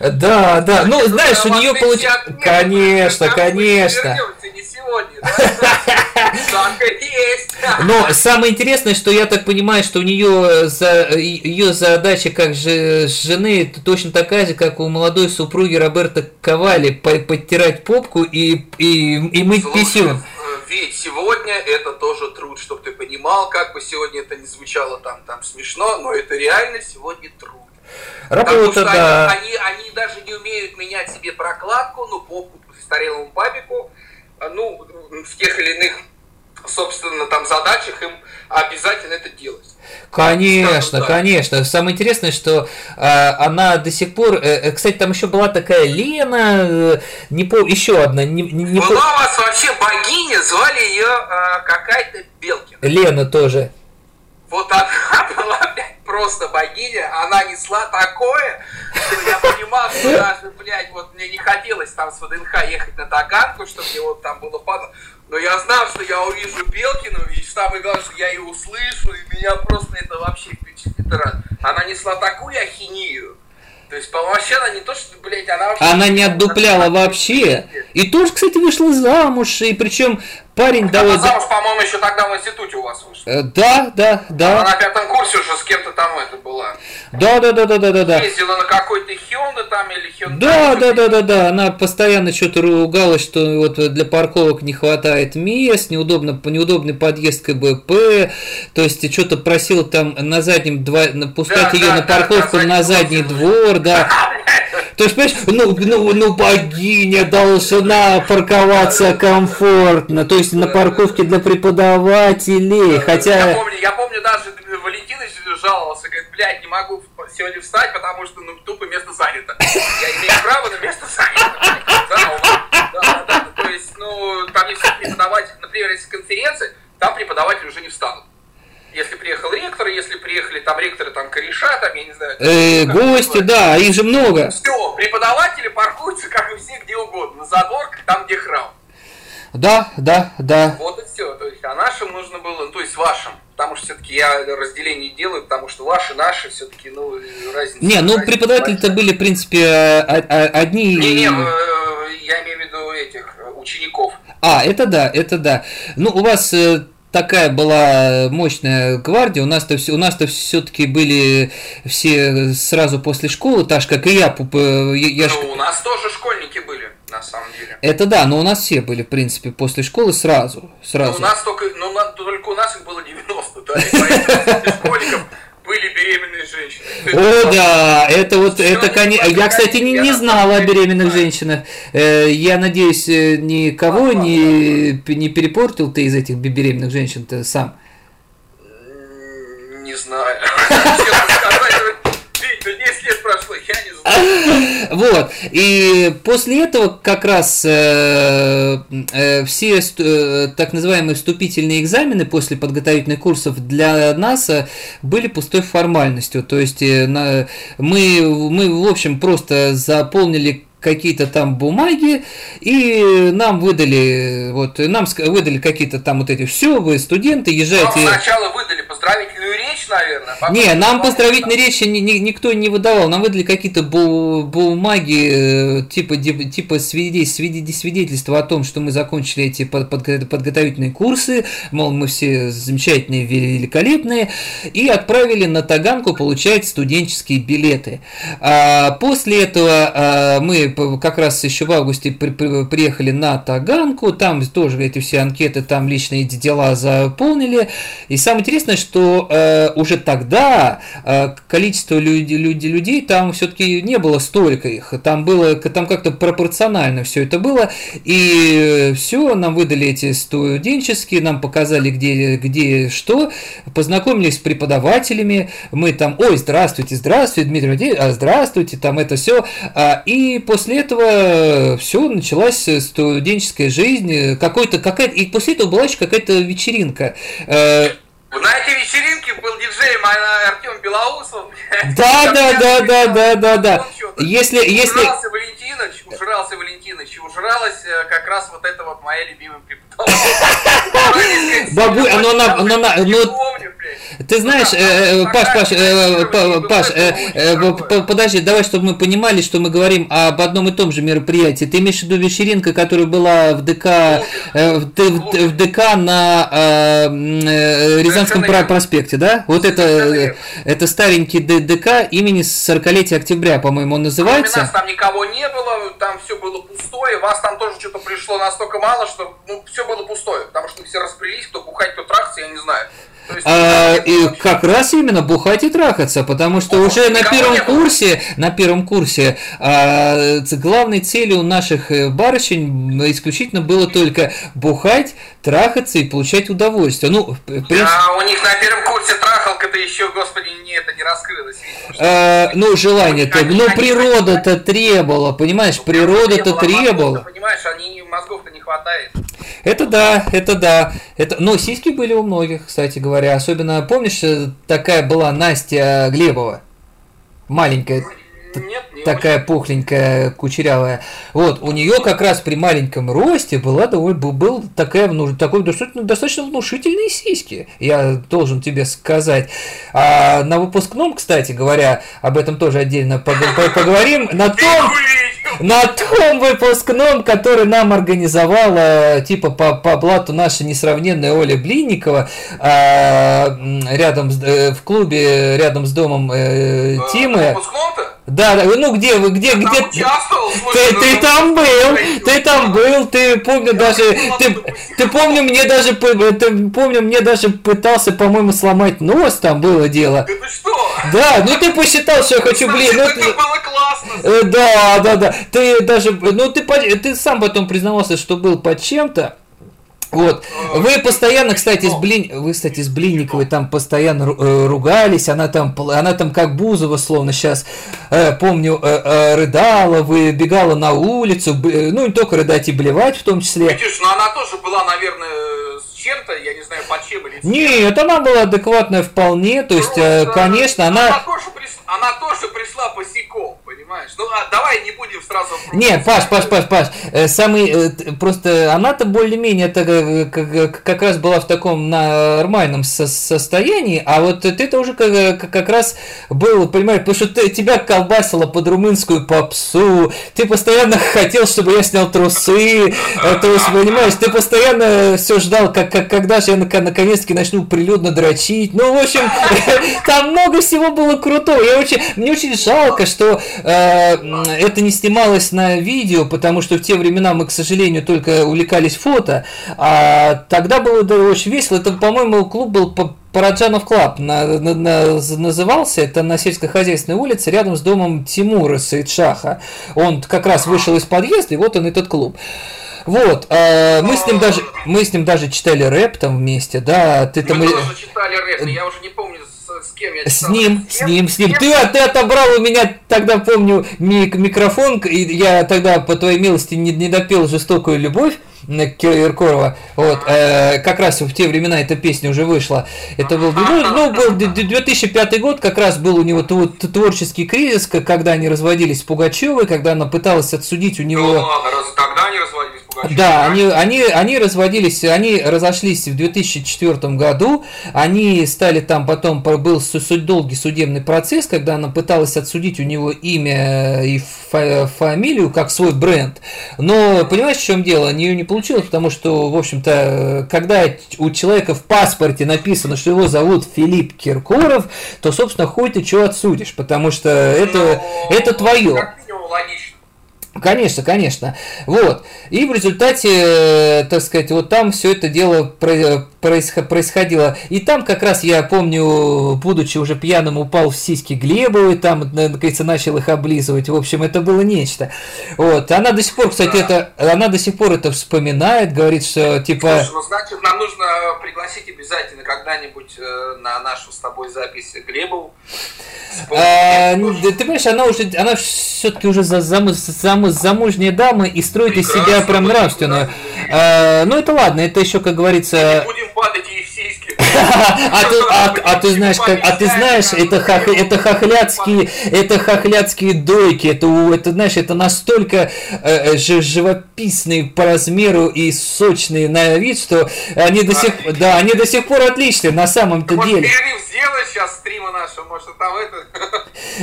Да, да. Ну, знаешь, у нее получилось... Конечно, конечно. Но самое интересное, что я так понимаю, что у нее за ее задача как же жены точно такая же, как у молодой супруги Роберта Ковали, подтирать попку и, и, и мыть писюн. Ведь сегодня это тоже труд, чтобы ты понимал, как бы сегодня это не звучало там, там смешно, но это реально сегодня труд. Работа, Потому что да. они, они, они даже не умеют менять себе прокладку, ну, попку старелому папику, ну, в тех или иных, собственно, там задачах им обязательно это делать. Конечно, да. конечно. Самое интересное, что э, она до сих пор, э, э кстати, там еще была такая Лена, э, не по, еще одна, не, не, не была по... у вас вообще богиня, звали ее э, какая-то Белкина. Лена тоже. Вот она была просто богиня, она несла такое, что я понимал, что даже, блядь, вот мне не хотелось там с ВДНХ ехать на Таганку, чтобы мне вот там было падало. Но я знал, что я увижу Белкину, и самое главное, что я ее услышу, и меня просто это вообще впечатлит. Она несла такую ахинею, то есть, вообще она не то, что, блядь, она вообще... Она не отдупляла вообще. И тоже, кстати, вышла замуж, и причем парень довольно... замуж, по-моему, еще тогда в институте у вас вышла. Э, да, да, да. Она на пятом курсе уже с кем-то там это была. Да, да, да, да, да, да, да. Ездила на какой-то Hyundai там или Hyundai. Да, да, да, да, да. Она постоянно что-то ругалась, что вот для парковок не хватает мест, неудобно, неудобный подъезд КБП. То есть что-то просил там на заднем два, пускать да, ее да, на парковку да, на задний двор, да. То есть, понимаешь, ну, ну, ну богиня должна парковаться комфортно, то есть на парковке для преподавателей, хотя... Я помню, я помню даже Валентинович жаловался, говорит, блядь, не могу сегодня встать, потому что ну, тупо место занято. Я имею право на место занято. Да, да, да, то есть, ну, там не все преподаватели, например, если конференция, там преподаватели уже не встанут если приехал ректор, если приехали там ректоры, там кореша, там, я не знаю. Э, гости, да, их же много. Все, преподаватели паркуются, как и все, где угодно, на задворках, там, где храм. Да, да, да. Вот и все. То есть, а нашим нужно было, ну, то есть вашим. Потому что все-таки я разделение делаю, потому что ваши, наши, все-таки, ну, разница. Не, ну преподаватели-то были, в принципе, э, одни. Не, не, э, я имею в виду этих учеников. А, это да, это да. Ну, у вас такая была мощная гвардия. У нас-то все, у нас-то все-таки были все сразу после школы, так же, как и я. я ну, у нас тоже школьники были, на самом деле. Это да, но у нас все были, в принципе, после школы сразу. сразу. Но у нас только, ну, только у нас их было 90, да, школьников были беременные женщины. О, да, это вот, это, конечно, я, кстати, не, не знал о беременных женщинах. Э, я надеюсь, э, никого не, не перепортил ты из этих беременных женщин-то сам. Не знаю. 10 лет прошло, я не знаю. Вот. И после этого как раз э, э, все э, так называемые вступительные экзамены после подготовительных курсов для нас были пустой формальностью. То есть мы, мы, в общем, просто заполнили какие-то там бумаги, и нам выдали, вот, нам выдали какие-то там вот эти, все, вы студенты, езжайте. Вам сначала выдали речь, наверное. Не, нам поздравительной речи ни, ни, никто не выдавал, нам выдали какие-то бумаги, э, типа, типа свидетельства о том, что мы закончили эти подготовительные курсы, мол, мы все замечательные, великолепные, и отправили на Таганку получать студенческие билеты. А после этого а, мы как раз еще в августе при, при, приехали на Таганку, там тоже эти все анкеты, там личные дела заполнили. И самое интересное, что э, уже тогда э, количество людей, людей, людей там все-таки не было столько их, там было, там как-то пропорционально все это было, и все, нам выдали эти студенческие, нам показали, где, где что, познакомились с преподавателями, мы там, ой, здравствуйте, здравствуйте, Дмитрий Владимирович, а здравствуйте, там это все, а, и после этого все, началась студенческая жизнь, какой-то, какая и после этого была еще какая-то вечеринка. На этой вечеринке был диджей Артем Белоусов. Да, да, да, да, да, да, да. Если, если... Ужрался Валентинович, ужрался Валентинович, ужралась э, как раз вот это вот моя любимая преподаватель. Бабу, оно на, оно на, ну, Ты знаешь, ну, э, э, Паш, Паш, Паш, подожди, давай, чтобы мы понимали, что мы говорим об одном и том же мероприятии. Ты имеешь в виду вечеринка, которая была в ДК, в, в ДК на Рязанском проспекте, да? Вот это, это старенький ДК имени 40-летия октября, по-моему, он называется. У нас там никого не было, там все было пустое, вас там тоже что-то пришло настолько мало, что ну, все было пустое, потому что все распрелись, кто бухать, кто трахаться, я не знаю. А, и как раз именно бухать и трахаться, потому что уже на первом курсе, на первом курсе а, главной целью наших э, барышень исключительно было только бухать, трахаться и получать удовольствие. Ну, принципе... А у них на первом курсе трахалка-то еще, господи, не это не раскрылось. А, ну, желание-то, ну, природа-то требовала, понимаешь, природа-то требовала. Понимаешь, они мозгов-то не хватает. Это да, это да. Это... Но сиськи были у многих, кстати говоря. Особенно, помнишь, э, такая была Настя Глебова? Маленькая. Нет, не такая пухленькая, кучерявая. Вот, у нее как раз при маленьком росте была довольно, был, такая, такой достаточно, достаточно внушительные сиськи, я должен тебе сказать. А на выпускном, кстати говоря, об этом тоже отдельно поговорим, на том, на том выпускном, который нам организовала, типа, по, по блату наша несравненная Оля Блинникова, а, рядом с, э, в клубе, рядом с домом э, Тимы. Да, да, ну где вы, где, где? Ты, ты там был, ты там был, ты помню даже, ты, ты помню мне даже, ты помню мне даже пытался, по-моему, сломать нос, там было дело. Да что? Да, ну ты посчитал, что я хочу, блин, ну ты... было классно. Э, да, да, да, ты даже, ну ты, ты сам потом признавался, что был под чем-то. Вот. Вы постоянно, кстати, с Блин... вы, кстати, с Блинниковой там постоянно э, ругались, она там, она там как Бузова, словно сейчас, э, помню, э, э, рыдала, выбегала на улицу, ну не только рыдать и блевать в том числе. Видишь, но она тоже была, наверное, с чем-то, я не знаю, под чем или Нет, она была адекватная вполне, то есть, Просто, конечно, она... Она тоже, приш... она тоже пришла босиком понимаешь? Ну, а давай не будем сразу... Нет, Паш, Паш, Паш, Паш, э, самый, э, просто она-то более-менее э, как, как раз была в таком нормальном со состоянии, а вот ты-то уже как, как раз был, понимаешь, потому что ты, тебя колбасило под румынскую попсу, ты постоянно хотел, чтобы я снял трусы, то есть, понимаешь, ты постоянно все ждал, как, как, когда же я наконец-таки начну прилюдно дрочить, ну, в общем, там много всего было крутого, я очень, мне очень жалко, что Э, это не снималось на видео, потому что в те времена мы, к сожалению, только увлекались фото, а тогда было да, очень весело. Это, по-моему, клуб был Параджанов Club на, на, на, назывался, это на сельскохозяйственной улице, рядом с домом Тимура Саидшаха. Он как раз вышел из подъезда, и вот он этот клуб. Вот, э, мы с ним даже мы с ним даже читали рэп там вместе, да. Ты мы там тоже читали рэп, я уже не помню с кем я С ним, с ним, с ним. Ты, ты отобрал у меня тогда, помню, мик микрофон, и я тогда, по твоей милости, не, не допел «Жестокую любовь». Киркорова. Вот, э, как раз в те времена эта песня уже вышла. Это был, ну, ну, был 2005 год, как раз был у него творческий кризис, когда они разводились с Пугачевой, когда она пыталась отсудить у него... Ну тогда они разводились да, они, они, они разводились, они разошлись в 2004 году, они стали там, потом был долгий судебный процесс, когда она пыталась отсудить у него имя и фамилию как свой бренд. Но понимаешь, в чем дело? У нее не получилось, потому что, в общем-то, когда у человека в паспорте написано, что его зовут Филипп Киркоров, то, собственно, хуй ты что отсудишь, потому что это, это твое. Конечно, конечно. Вот. И в результате, э, так сказать, вот там все это дело происходило. И там как раз я помню, будучи уже пьяным, упал в сиськи Глебовой, там, наконец, начал их облизывать. В общем, это было нечто. Вот. Она до сих пор, кстати, это, она до сих пор это вспоминает, говорит, что типа... Слушай, ну, значит, нам нужно пригласить обязательно когда-нибудь э, на нашу с тобой запись Глебову. А, ты понимаешь, она уже, она все-таки уже за, зам, зам, замужняя дама и строит из себя прям нравственную. А, ну это ладно, это еще, как говорится... Не будем А ты, а, а ты знаешь, а ты знаешь, это, это хохлядские, это хохлядские дойки, это, это знаешь, это настолько э, живописные по размеру и сочные на вид, что они до сих, да, они до сих пор отличны на самом-то деле. сделай сейчас стрима нашего, там это.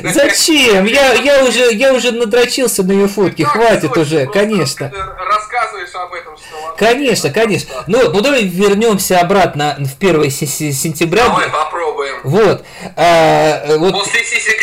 Зачем? Я, я уже, я уже надрочился на ее фотки, хватит уже, конечно. Рассказываешь об этом, что. Конечно, конечно. Ну, ну давай вернемся обратно в 1 сентября. Давай попробуем. Вот. А, вот. После Сиси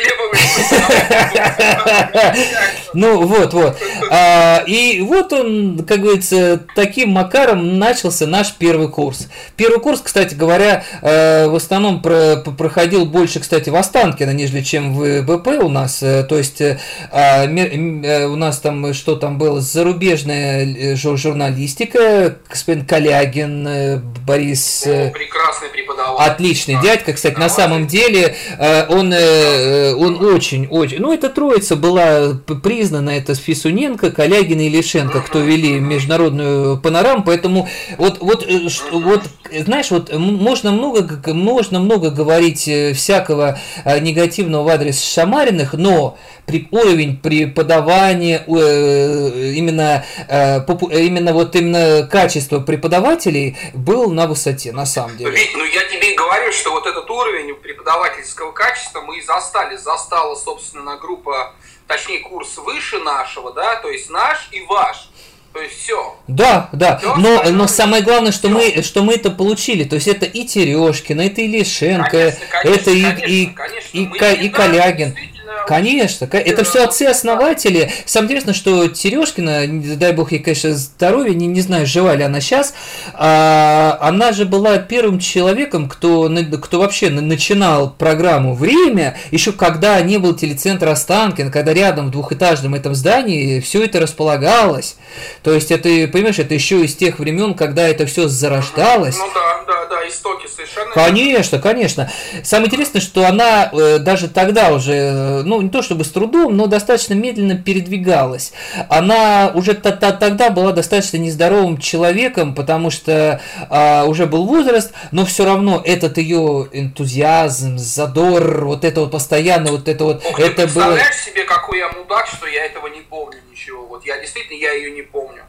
Ну, вот, вот. А, и вот он, как говорится, таким макаром начался наш первый курс. Первый курс, кстати говоря, э, в основном проходил больше, кстати, в Останкино, нежели чем в БП у нас. Э, то есть э, а, у нас там, что там было, зарубежная журналистика, господин Калягин, Борис... Прекрасный преподаватель. Отличный дядька, кстати, на самом деле он, он очень, очень... Ну, эта троица была признана, это Фисуненко, Калягин и Лишенко, кто вели международную панораму, поэтому вот, вот, вот знаешь, вот можно много, можно много говорить э, всякого э, негативного в адрес Шамариных, но при, уровень преподавания, э, именно, именно вот именно качество преподавателей был на высоте, на самом деле. Ну я тебе и говорю, что вот этот уровень преподавательского качества мы и застали. Застала, собственно, группа, точнее, курс выше нашего, да, то есть наш и ваш. То есть все. Да, да. Все но, но самое главное, что мы, что мы это получили. То есть это и Терешкина, это и Лишенко, конечно, конечно, это и, конечно, и, конечно. и, и, и Калягин. Конечно, это все отцы-основатели. Самое интересное, что Терешкина, дай бог ей, конечно, здоровья, не, не знаю, жива ли она сейчас, а, она же была первым человеком, кто, кто вообще начинал программу «Время», еще когда не был телецентр Останкин, когда рядом в двухэтажном этом здании все это располагалось. То есть это, понимаешь, это еще из тех времен, когда это все зарождалось. Ну да, да, истоки совершенно. Конечно, конечно. Самое интересное, что она э, даже тогда уже, э, ну не то чтобы с трудом, но достаточно медленно передвигалась. Она уже т -т тогда была достаточно нездоровым человеком, потому что а, уже был возраст, но все равно этот ее энтузиазм, задор, вот это вот постоянно, вот это вот, Ох, это ты представляешь было... себе, какой я мудак, что я этого не помню ничего. Вот я действительно я ее не помню.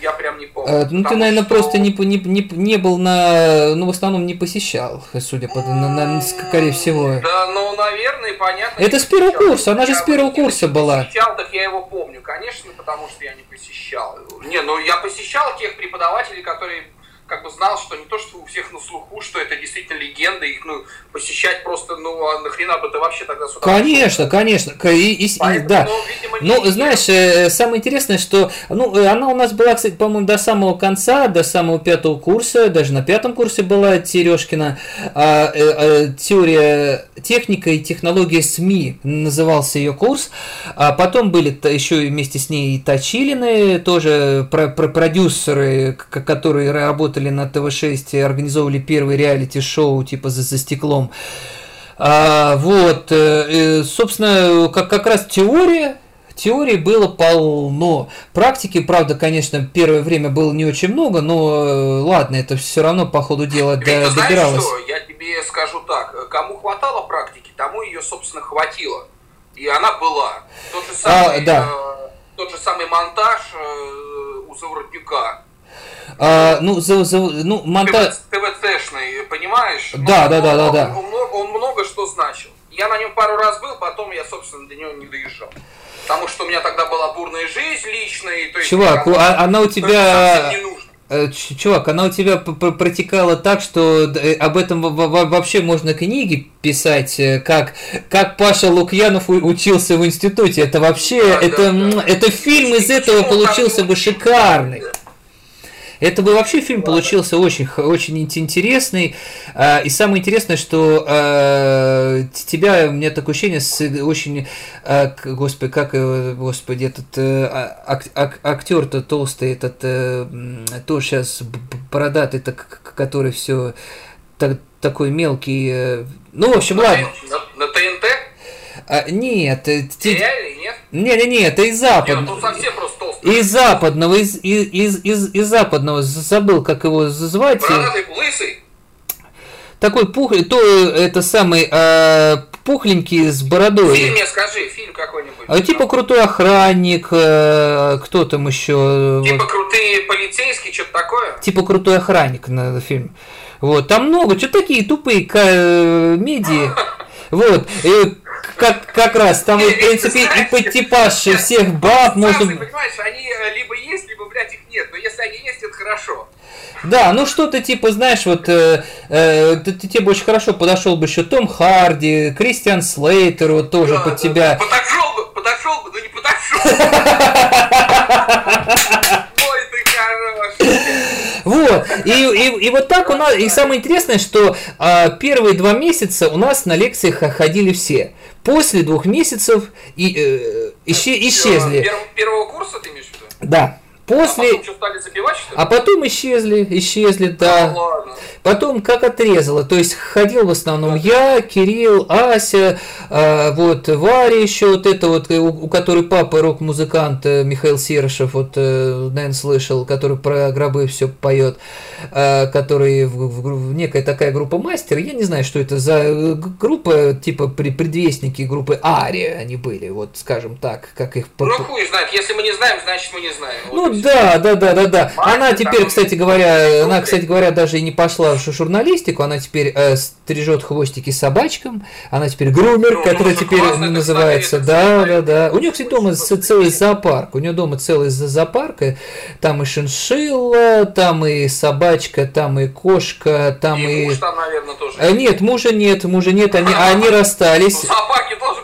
Я прям не помню. А, ну, ты, наверное, что... просто не, не, не, не был на... Ну, в основном не посещал, судя по... На, на, скорее всего. Да, ну, наверное, понятно. Это с первого курса, она же с первого курса была. Посещал, так я его помню, конечно, потому что я не посещал. Не, ну, я посещал тех преподавателей, которые как бы знал, что не то, что у всех на слуху, что это действительно легенда, их ну, посещать просто, ну, а нахрена бы ты вообще тогда сюда Конечно, пошел? конечно, и, и, Поэтому, да. Ну, видимо, ну не знаешь, э, самое интересное, что, ну, э, она у нас была, кстати, по-моему, до самого конца, до самого пятого курса, даже на пятом курсе была Терешкина, а, э, а, теория техника и технология СМИ назывался ее курс, а потом были еще вместе с ней и Точилины, тоже про, про продюсеры, которые работали работали на ТВ-6 и организовывали первый реалити-шоу типа «За, за стеклом». А, вот, э, собственно, как, как раз теория, теории было полно. Практики, правда, конечно, первое время было не очень много, но э, ладно, это все равно по ходу дела до, Знаешь добиралось. Что? Я тебе скажу так, кому хватало практики, тому ее, собственно, хватило. И она была. Тот же самый, а, да. э, тот же самый монтаж э, у Заворотнюка а, ну, за, за, ну, монтаж... ТВЦшный, понимаешь? Да, да, да, да, да. Он, он, он много что значил. Я на нем пару раз был, потом я, собственно, до него не доезжал. Потому что у меня тогда была бурная жизнь личная. То есть Чувак, она, она у тебя... Э, чувак, она у тебя протекала так, что э, об этом вообще можно книги писать, э, как, как Паша Лукьянов учился в институте. Это вообще, да, это, да, да. это фильм из этого получился бы шикарный. Это бы вообще фильм получился очень, очень интересный. А, и самое интересное, что а, тебя, у меня такое ощущение, с очень, а, господи, как, господи, этот актер-то толстый, этот, то сейчас бородатый, который все так, такой мелкий. Ну, в общем, на, ладно. На, на ТНТ? А, нет. Сериальный, нет? Не, не, не, это из Запада. Нет, ну совсем просто из западного, из, из, из, из западного, забыл, как его звать. Бородатый, лысый? такой пух, то это самый э, пухленький с бородой. Фильм мне скажи, фильм какой-нибудь. А, типа крутой охранник, э, кто там еще? Типа вот. крутые полицейские, что-то такое? Типа крутой охранник на фильм. Вот, там много, что такие тупые комедии. Вот, и как, как раз там, в принципе, и под типаж всех баб можно... Понимаешь, они э, либо есть, либо, блядь, их нет. Но если они есть, это хорошо. Да, ну что-то типа, знаешь, вот э, э, ты, ты, тебе бы очень хорошо подошел бы еще Том Харди, Кристиан Слейтер, вот тоже да, под да, тебя. Подошел бы, подошел бы, но не подошел. Вот, и, и, и вот так у нас, и самое интересное, что а, первые два месяца у нас на лекциях ходили все. После двух месяцев и, э, исче, исчезли. Первого курса ты имеешь в виду? Да. После... А потом, что, стали запивать, что ли? а потом исчезли, исчезли, да. да ладно. Потом как отрезало, то есть ходил в основном я, Кирилл, Ася, э, вот Варя еще, вот это вот, у, у которой папа рок-музыкант э, Михаил Серышев, вот, э, наверное, слышал, который про гробы все поет, э, который в, в, в некая такая группа мастер, я не знаю, что это за э, группа, типа при, предвестники группы Ария они были, вот, скажем так, как их... Ну, хуй знает, если мы не знаем, значит мы не знаем. Вот ну да, да, да, да, да. Она теперь, кстати говоря, она, кстати говоря, даже и не пошла в журналистику, она теперь э, стрижет хвостики собачкам, она теперь грумер, ну, который теперь называется. Да, да, да. У нее, кстати, дома целый зоопарк. У нее дома целый зоопарк. Там и шиншилла, там и собачка, там и кошка, там и. и... Муж там, наверное, тоже. Э, нет, мужа нет, мужа нет, они, они расстались. В зоопарке должен быть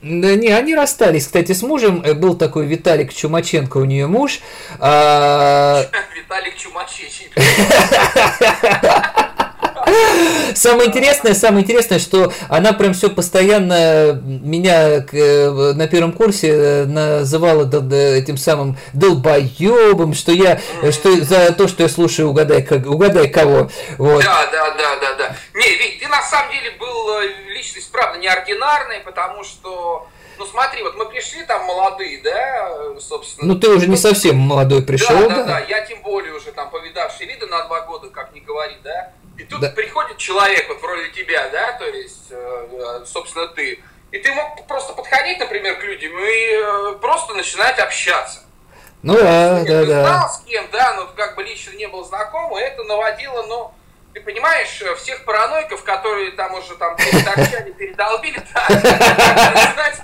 да не, они расстались, кстати, с мужем. Э, был такой Виталик Чумаченко у нее муж. А... Виталик Чумаченко. Самое интересное, самое интересное, что она прям все постоянно меня э, на первом курсе э, называла этим самым долбоебом, что я, что за то, что я слушаю угадай, угадай кого. Вот. Да, да, да, да, да. Не, ведь ты на самом деле был личность, правда, неординарной, потому что ну смотри, вот мы пришли там молодые, да, собственно. Ну ты уже не совсем молодой пришел, да? Да, да, да, я тем более уже там повидавший виды на два года, как не говори, да. И тут да. приходит человек вот вроде тебя, да, то есть, э, собственно, ты. И ты мог просто подходить, например, к людям и э, просто начинать общаться. Ну да, да, да. знал с кем, да, но как бы лично не был знаком, и это наводило, ну, ты понимаешь, э, всех параноиков, которые там уже там переторчали, передолбили, да,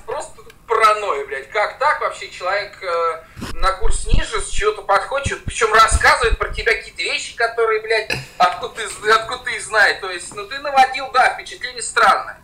просто паранойя, блядь. Как так вообще человек э, на курс ниже с чего-то подходит, причем рассказывает про тебя какие-то вещи, которые, блядь, откуда ты, откуда ты знает. То есть, ну ты наводил, да, впечатление странное.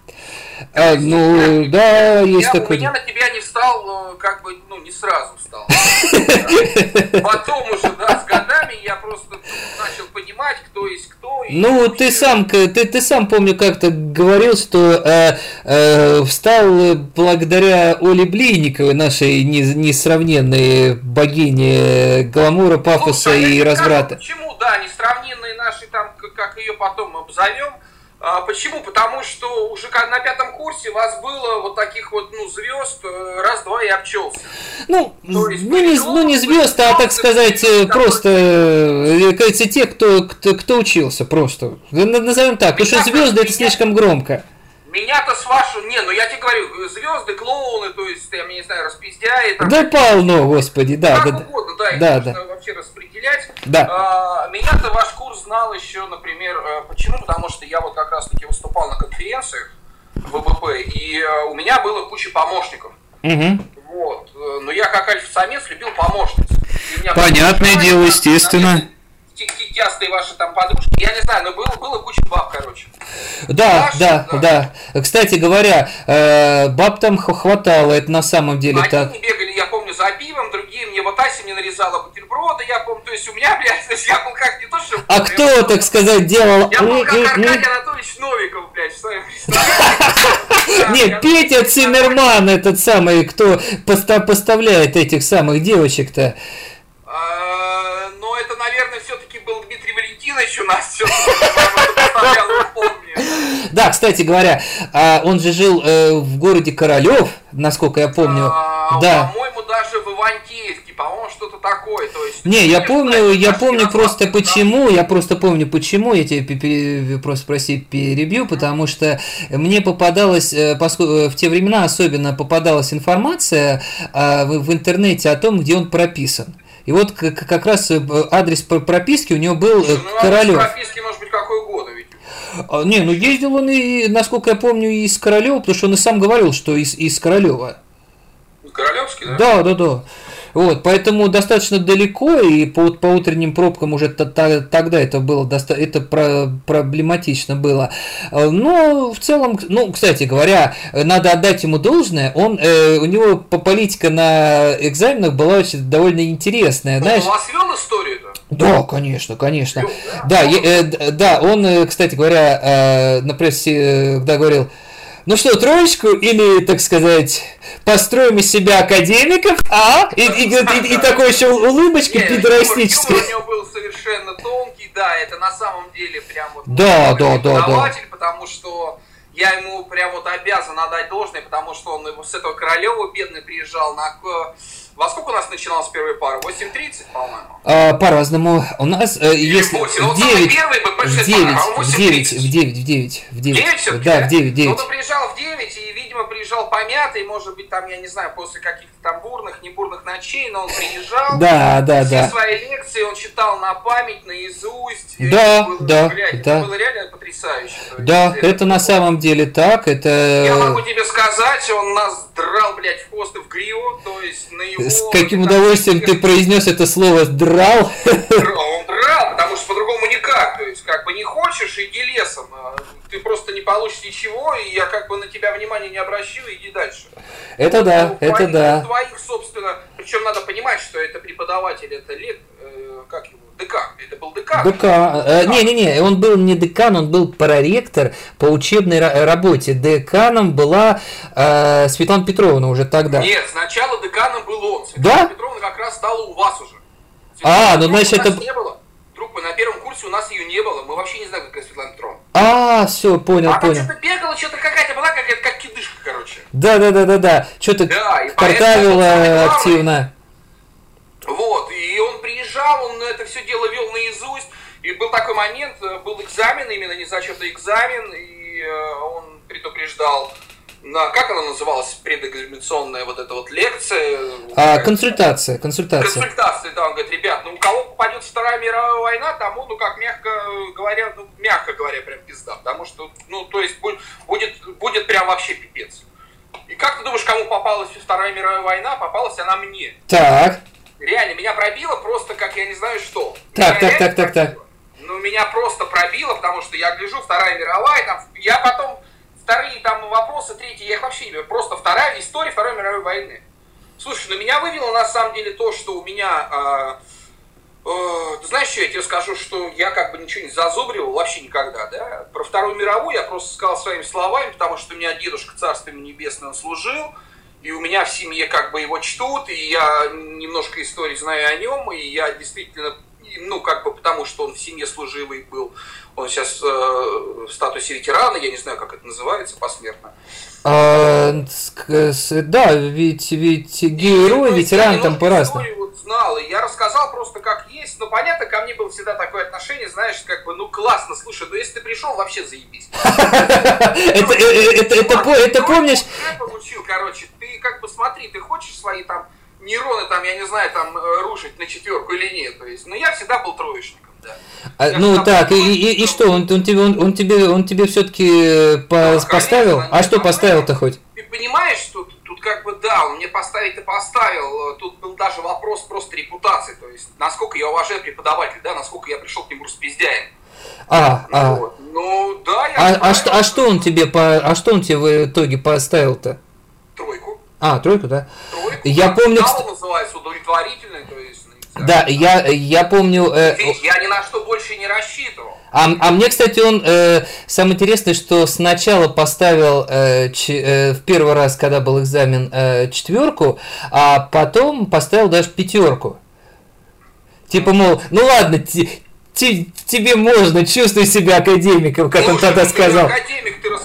А, ну, я, да, есть я, такой. У меня на тебя не встал, как бы, ну, не сразу встал. Потом уже, да, с годами я просто начал понимать, кто есть кто. Ну, ты сам, ты, ты сам, помню, как-то говорил, что э, э, встал благодаря Оле Блинниковой, нашей несравненной богине гламура, пафоса Слушай, и разврата. Почему, да, несравненные наши, там, как ее потом обзовем, а, почему? Потому что уже на пятом курсе вас было вот таких вот ну, звезд э, раз-два и обчелся. Ну, есть, ну, не, ну не звезд, а так сказать, э, просто, э, кажется, те, кто, кто, кто учился просто. Назовем так, потому что звезды это слишком громко. Меня-то с вашим... Не, ну я тебе говорю, звезды, клоуны, то есть, я не знаю, распиздяи... Там, да полно, господи, да. Как да, угодно, да, их да, можно да. вообще распределять. Да. А, меня-то ваш курс знал еще, например, э, почему? Потому что я вот как раз-таки выступал на конференциях в ВБП, и э, у меня было куча помощников. Угу. Вот. Э, но я как альфа-самец любил помощниц. Понятное дело, естественно. Частые ваши там подружки, я не знаю, но было, было куча баб, короче. Да, да, да, да. Кстати говоря, э, баб там хватало, это на самом деле Они так. не бегали, я помню, за пивом, другие мне вот Ася мне нарезала бутерброды, я помню, то есть у меня, блядь, то есть я был как не то, что... А кто, так сказать, делал... Я был как Аркадий Анатольевич Новиков, блядь, что Нет, Петя Циммерман, этот самый, кто поставляет этих самых девочек-то. А, но это, наверное, все-таки был Валентинович у нас все Да, кстати говоря, а, он же жил э, в городе Королев, насколько я помню. А, да. По-моему, даже в Ивантеевке, по-моему, что-то такое. То есть, не, я помню, я помню просто почему, я просто помню почему, я тебе просто спроси перебью, потому что мне попадалось, э, поскольку в те времена особенно попадалась информация а, в интернете о том, где он прописан. И вот как раз э, адрес прописки у него был Слушай, ну, Королев. прописки может быть какой угодно, ведь. А, не, ну ездил он и, насколько я помню, из Королева, потому что он и сам говорил, что из, из Королева. Королевский, да? Да, да, да. Вот, поэтому достаточно далеко, и по, по утренним пробкам уже тогда это было доста это про проблематично было. Но в целом, ну, кстати говоря, надо отдать ему должное, он, э, у него по политика на экзаменах была очень довольно интересная. Он знаешь, у вас вел историю-то? Да, конечно, конечно. Вел, да, да, э, да, он, э, кстати говоря, э, на прессе, когда говорил, ну что, троечку или, так сказать, построим из себя академиков, а? И, и, и, и такой еще улыбочка пидорастическая. у него был совершенно тонкий, да, это на самом деле прям вот... Да, да, да, да. Потому что я ему прям вот обязан отдать должное, потому что он с этого Королева бедный приезжал на во сколько у нас начиналась первая пара? 8.30, по-моему? А, по-разному. У нас, э, если 8, в 9, в 9, в 9, в 9, в 9, в 9. 9 все Да, в 9, 9. Ну, он приезжал в 9, и, видимо, приезжал помятый, может быть, там, я не знаю, после каких-то там бурных, не бурных ночей, но он приезжал. Да, да, все да. свои лекции он читал на память, наизусть. Да, было, да, блядь, да. Это было реально потрясающе. Да, это, это на самом деле так, это... Я могу тебе сказать, он нас драл, блядь, в хвост и в гриву, то есть на его... С каким удовольствием ты произнес это слово «драл»? Он драл, потому что по-другому никак, то есть как бы не хочешь, иди лесом, а ты просто не получишь ничего, и я как бы на тебя внимания не обращу, иди дальше. Это да, ну, это твоих, да. Твоих, собственно, причем надо понимать, что это преподаватель, это лет, э, как его, декан, это был декан. Декан, не-не-не, он был не декан, он был проректор по учебной работе. Деканом была э, Светлана Петровна уже тогда. Нет, сначала деканом был он. Светлана да? Петровна как раз стала у вас уже. Светлана а, ну значит это... Не было. Трупы на первом курсе у нас ее не было, мы вообще не знаем, какая Светлана Петровна. А, все, понял, а понял. Что-то бегала, что-то какая-то была, какая-то как кидышка, короче. Да, да, да, да, да. Что-то да, картавила активно. Вот, и он приезжал, он это все дело вел наизусть, и был такой момент, э, был экзамен, именно не зачетный экзамен, и э, он предупреждал, на, как она называлась, предэкзаменационная вот эта вот лекция? А, консультация, консультация. Консультация, да, он говорит, ребят, ну у кого попадет Вторая мировая война, тому, ну как мягко говоря, ну мягко говоря, прям пизда, потому что, ну то есть будет, будет, будет прям вообще пипец. И как ты думаешь, кому попалась Вторая мировая война? Попалась она мне. Так. Реально, меня пробило просто как я не знаю что. Так, так, так, так, так. Ну, меня просто пробило, потому что я гляжу, Вторая мировая, там, я потом, вторые там вопросы, третьи, я их вообще не беру, просто вторая история Второй мировой войны. Слушай, ну меня вывело на самом деле то, что у меня... Э, э, ты знаешь, что я тебе скажу, что я как бы ничего не зазубривал вообще никогда, да? Про Вторую мировую я просто сказал своими словами, потому что у меня дедушка, царство ему небесное, он служил, и у меня в семье как бы его чтут, и я немножко истории знаю о нем, и я действительно, ну, как бы потому, что он в семье служивый был, он сейчас э, в статусе ветерана, я не знаю, как это называется посмертно. А, да, ведь, ведь герой, ветеран там по-разному. Вот знал, и я рассказал просто как есть, но понятно, ко мне было всегда такое отношение, знаешь, как бы, ну классно, слушай, ну если ты пришел, вообще заебись. Это помнишь? получил, короче, ты как бы смотри, ты хочешь свои там нейроны там, я не знаю, там э, рушить на четверку или нет, то есть, но я всегда был троечником. Да. А, ну так, и, и, и что, он, он тебе, он, он тебе, он тебе все-таки э, по, ну, поставил? Конечно, а что поставил-то хоть? Ты понимаешь, что тут, как бы да, он мне поставить и поставил. Тут был даже вопрос просто репутации, то есть насколько я уважаю преподавателя, да, насколько я пришел к нему распиздяем. А, ну, а. Вот. ну да, я. А, а, что, а что он тебе по, а что он тебе в итоге поставил-то? Тройку. А, тройку, да? Тройку. Я помню. Что называется удовлетворительный, то есть да, я, я помню... Э, я ни на что больше не рассчитывал. А, а мне, кстати, он э, самое интересное, что сначала поставил э, ч, э, в первый раз, когда был экзамен, э, четверку, а потом поставил даже пятерку. Типа, мол, ну ладно, тебе можно, чувствуй себя академиком, как Слушай, он тогда сказал. Академик, ты кстати,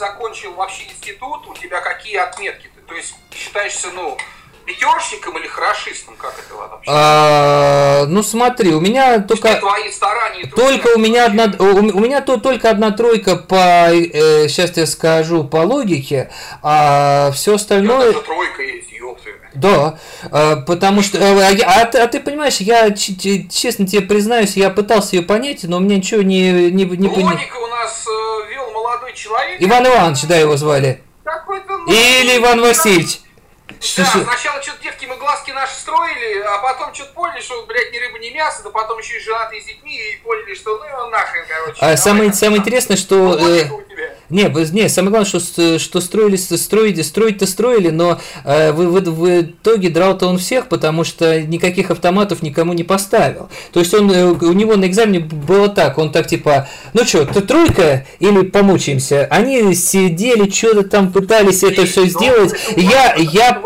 закончил вообще институт, у тебя какие отметки? Ты, то есть считаешься, ну, пятерочником или хорошистом? Как это вообще? А, ну смотри, у меня только... Твои старания, только у меня одна... У, у меня то, только одна тройка по... Э, сейчас я скажу по логике, а все остальное... Даже тройка есть, ёпты. Да, а, потому что, а, а, ты, а ты понимаешь, я честно тебе признаюсь, я пытался ее понять, но у меня ничего не не не Логика у нас э, человек. Иван Иванович, да, его звали. Или Иван Васильевич. Что, да, что? сначала что-то девки мы глазки наши строили, а потом что-то поняли, что, блядь, ни рыба, ни мясо, да потом еще и женатые с детьми, и поняли, что ну нахрен, короче. А самое, самое интересное, что... Э, не, не, самое главное, что, что строили, строили, строить-то строили, но э, в, в, в итоге драл-то он всех, потому что никаких автоматов никому не поставил. То есть он, э, у него на экзамене было так, он так типа, ну что, ты тройка или помучаемся? Они сидели, что-то там пытались это все сделать. Я, я,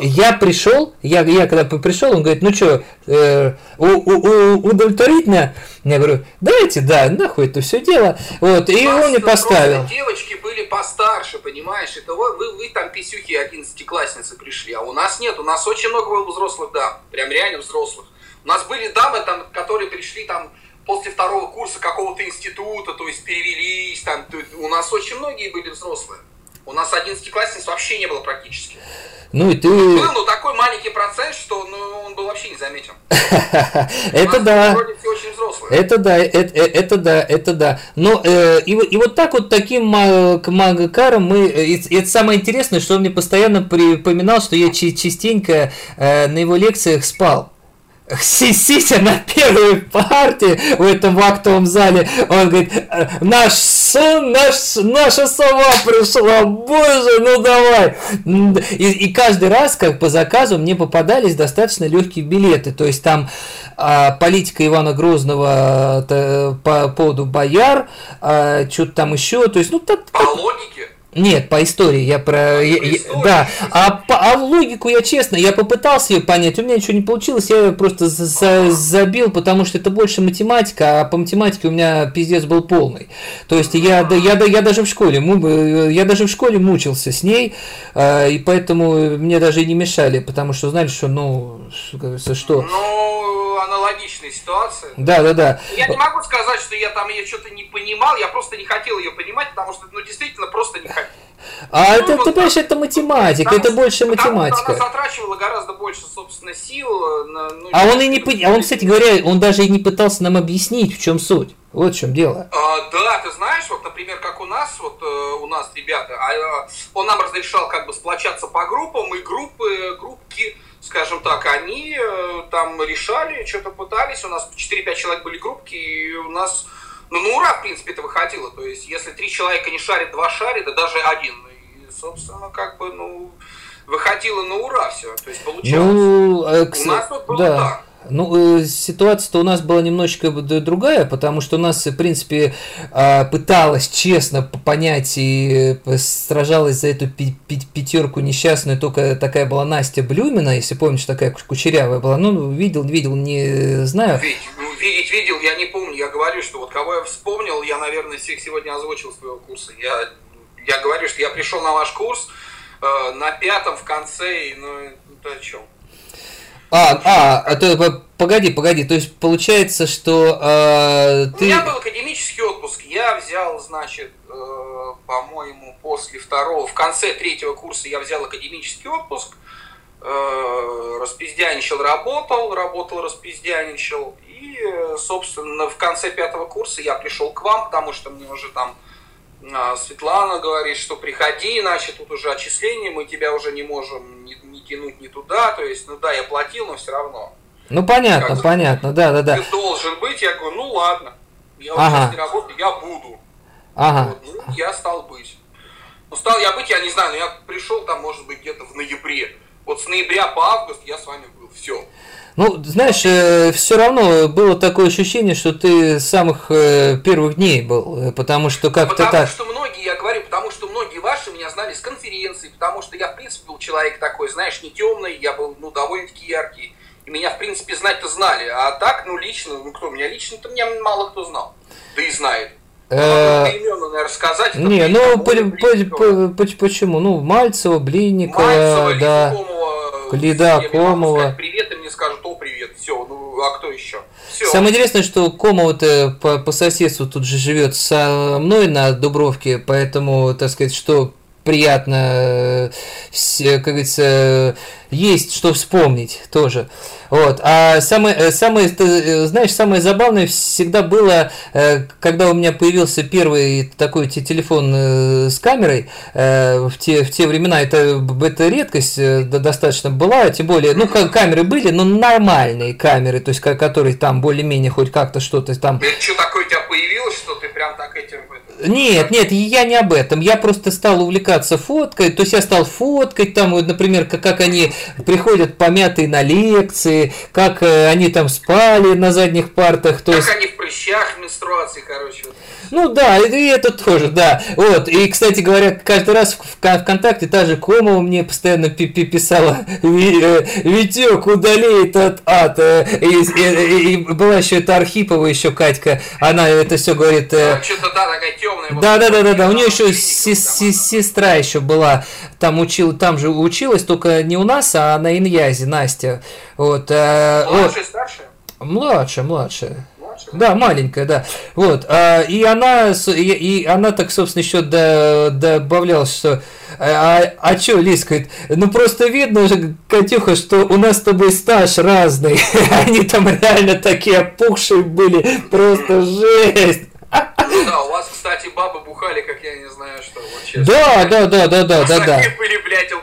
я пришел, я, я когда пришел, он говорит, ну что, э, у, у, удовлетворительно? Я говорю, давайте, да, нахуй это все дело. Вот, и он мне поставил. Девочки были постарше, понимаешь, это вы, вы, вы там писюхи 11-классницы пришли, а у нас нет, у нас очень много было взрослых дам, прям реально взрослых. У нас были дамы, там, которые пришли там после второго курса какого-то института, то есть перевелись, там, у нас очень многие были взрослые. У нас 11-классниц вообще не было практически. Ну и ты... Был, но такой маленький процент, что ну, он был вообще не заметен. Это да. Это да, это да, это да. Но э, и вот так вот таким магакаром мы... Это самое интересное, что он мне постоянно припоминал, что я частенько э, на его лекциях спал сидя на первой партии в этом актовом зале, он говорит, наш наш, наша сова пришла, боже, ну давай. И, и каждый раз, как по заказу, мне попадались достаточно легкие билеты, то есть там а, политика Ивана Грозного а, по поводу бояр, а, что-то там еще, то есть, ну так... По логике? Нет, по истории я про... Я, я, да, а, по, а логику я честно, я попытался ее понять, у меня ничего не получилось, я ее просто за, забил, потому что это больше математика, а по математике у меня пиздец был полный. То есть я, я, я, я даже в школе, я даже в школе мучился с ней, а, и поэтому мне даже и не мешали, потому что знали, что, ну, что... Аналогичная ситуация. Да, да, да. Я не могу сказать, что я там ее что-то не понимал, я просто не хотел ее понимать, потому что, ну, действительно, просто не хотел. А ну, это, вот, ты понимаешь, это математика, потому, это больше математика. Она затрачивала гораздо больше, собственно, сил. На, ну, а он и не, а он, кстати говоря, он даже и не пытался нам объяснить, в чем суть. Вот в чем дело. А, да, ты знаешь, вот, например, как у нас, вот э, у нас ребята, а, он нам разрешал как бы сплочаться по группам, и группы, группки, скажем так, они э, там решали, что-то пытались, у нас 4-5 человек были группки, и у нас ну, на ура, в принципе, это выходило. То есть, если три человека не шарят, два шарят, да даже один. И, собственно, как бы, ну, выходило на ура все. То есть, получалось. Ну, э, У нас вот было да. так. Ну, э, ситуация-то у нас была немножечко другая, потому что у нас, в принципе, а, пыталась честно понять и э, сражалась за эту пятерку несчастную, только такая была Настя Блюмина, если помнишь, такая кучерявая была. Ну, видел, видел, не знаю. Ну, видеть видел, я не помню. Я говорю, что вот кого я вспомнил, я, наверное, всех сегодня озвучил своего курса. Я, я говорю, что я пришел на ваш курс э, на пятом в конце, и, ну, это о чем? А, а, это, погоди, погоди, то есть получается, что э, ты... У меня был академический отпуск, я взял, значит, э, по-моему, после второго, в конце третьего курса я взял академический отпуск, э, распиздяничал, работал, работал, распиздяничал, и, собственно, в конце пятого курса я пришел к вам, потому что мне уже там а, Светлана говорит, что приходи, иначе тут уже отчисление, мы тебя уже не можем не, не тянуть ни туда. То есть, ну да, я платил, но все равно. Ну понятно, как понятно, да, да, да. Ты должен быть, я говорю, ну ладно, я ага. сейчас не работаю, я буду. Ага. Вот, ну, я стал быть. Ну, стал я быть, я не знаю, но я пришел там, может быть, где-то в ноябре. Вот с ноября по август я с вами был, все. Ну, знаешь, э, все равно было такое ощущение, что ты с самых э, первых дней был, э, потому что как-то так... Потому что многие, я говорю, потому что многие ваши меня знали с конференции, потому что я, в принципе, был человек такой, знаешь, не темный, я был, ну, довольно-таки яркий, и меня, в принципе, знать-то знали, а так, ну, лично, ну, кто меня лично-то меня мало кто знал, да и знает. Рассказать. Не, ну почему? Ну, Мальцева, Блинникова, Мальцева, да. Лида, Комова. сказать привет, и мне скажут, все, ну, а кто еще? Все. Самое интересное, что Комова-то по, по соседству тут же живет со мной на Дубровке, поэтому, так сказать, что приятно, э, все, как говорится, есть что вспомнить тоже. Вот. А самое, э, самое, э, знаешь, самое забавное всегда было, э, когда у меня появился первый такой те- телефон э, с камерой э, в те, в те времена. Это, это редкость э, достаточно была, тем более, ну, ка- камеры были, но нормальные камеры, то есть, которые там более-менее хоть как-то что-то там Это что такое у тебя появилось, что ты прям так этим... нет, нет, я не об этом. Я просто стал увлекаться фоткой. То есть я стал фоткать там, вот, например, как, как они приходят помятые на лекции, как э, они там спали на задних партах. То Как есть, они в прыщах, менструации, короче. вот. Ну да, и это тоже, да. Вот. И, кстати говоря, каждый раз в ВКонтакте та же Комова мне постоянно пи- пи- писала «Ви- э, Витек удалит от ада. И, и- и была еще эта Архипова, еще Катька. Она это все говорит. э, Что-то, да, такая темная. да, да, да, да, да. У нее еще се- се- сестра еще была, там учил, там же училась, только не у нас, а на Иньязе, Настя. Вот, э, вот. Младшая, старшая? младшая, младшая. Да, маленькая, да. Вот. а, и она, и, она так, собственно, еще до- добавляла, что а, а чё, Лиз, говорит, ну просто видно же, Катюха, что у нас с тобой стаж разный. Они там реально такие опухшие были, просто жесть. Ну да, у вас, кстати, бабы бухали, как я не знаю что. Вот честно. Да, да, да, да, да, да, да. Были, блядь.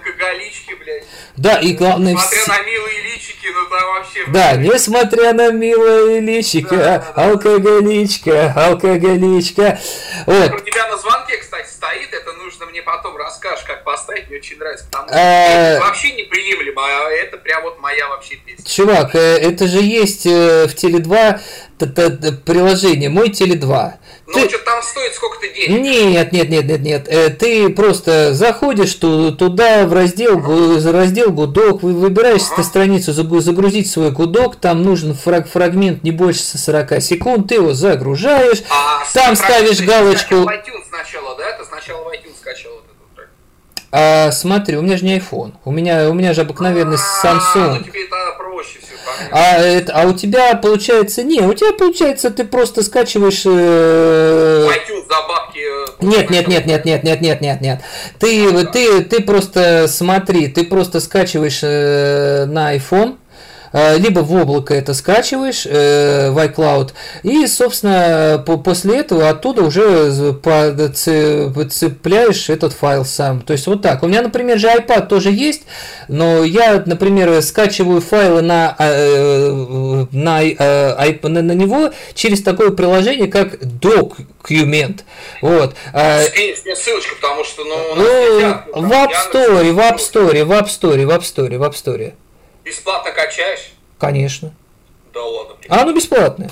Да, и главное, Смотря все- на милые личики, ну там вообще... Да, несмотря на милое личико, Да, да, да. алкоголичка, алкоголичка. Вот. У тебя на звонке, кстати, стоит, это нужно мне потом расскажешь, как поставить, мне очень нравится, потому что Э. это вообще неприемлемо, а это прям вот моя вообще песня. Чувак, э, это же есть э, в Теле2 т- т- т- приложение «Мой Теле2». Ну, Ты- что там стоит сколько-то денег? Нет, нет, нет, нет, нет. Э, Ты просто заходишь ту- туда в раздел, в раздел гудок, вы выбираешь Ага. страницу, загрузить свой гудок, там нужен фраг- фрагмент не больше 40 секунд, ты его загружаешь, А там ставишь галочку. в iTunes сначала, да? Ты сначала в iTunes скачал вот этот трек. А, смотри, у меня же не iPhone, у меня, у меня же обыкновенный А, Samsung. Ну тебе это проще все, понятно. А, это, а у тебя получается, не, у тебя получается, ты просто скачиваешь... э, iTunes за бабки... э, Нет, нет, нет, нет, нет, нет, нет, нет, нет. Ты, ты, ты просто смотри, ты просто скачиваешь э, на iPhone, либо в облако это скачиваешь э, в iCloud, и, собственно, по- после этого оттуда уже цепляешь этот файл сам. То есть вот так. У меня, например, же iPad тоже есть, но я, например, скачиваю файлы на, э, на, э, iP- на, на него через такое приложение, как Document. Вот. А, Скинь ссылочку, потому что, ну, ну, в App Store, в App Store, в App Store, в App Store, в App Store. Бесплатно качаешь? Конечно. Да ладно, блин. А оно бесплатное.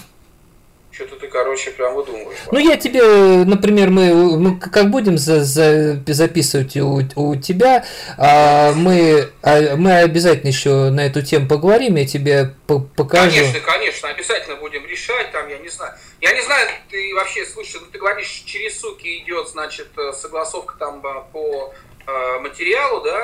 Что-то ты, короче, прям выдумываешь. Ну, я тебе, например, мы, мы как будем за, за- записывать у, у тебя, а, мы, а, мы обязательно еще на эту тему поговорим, я тебе по- покажу. Конечно, конечно, обязательно будем решать, там, я не знаю. Я не знаю, ты вообще, слушай, ну ты говоришь, через сутки идет, значит, э, согласовка там э, по материалу, да?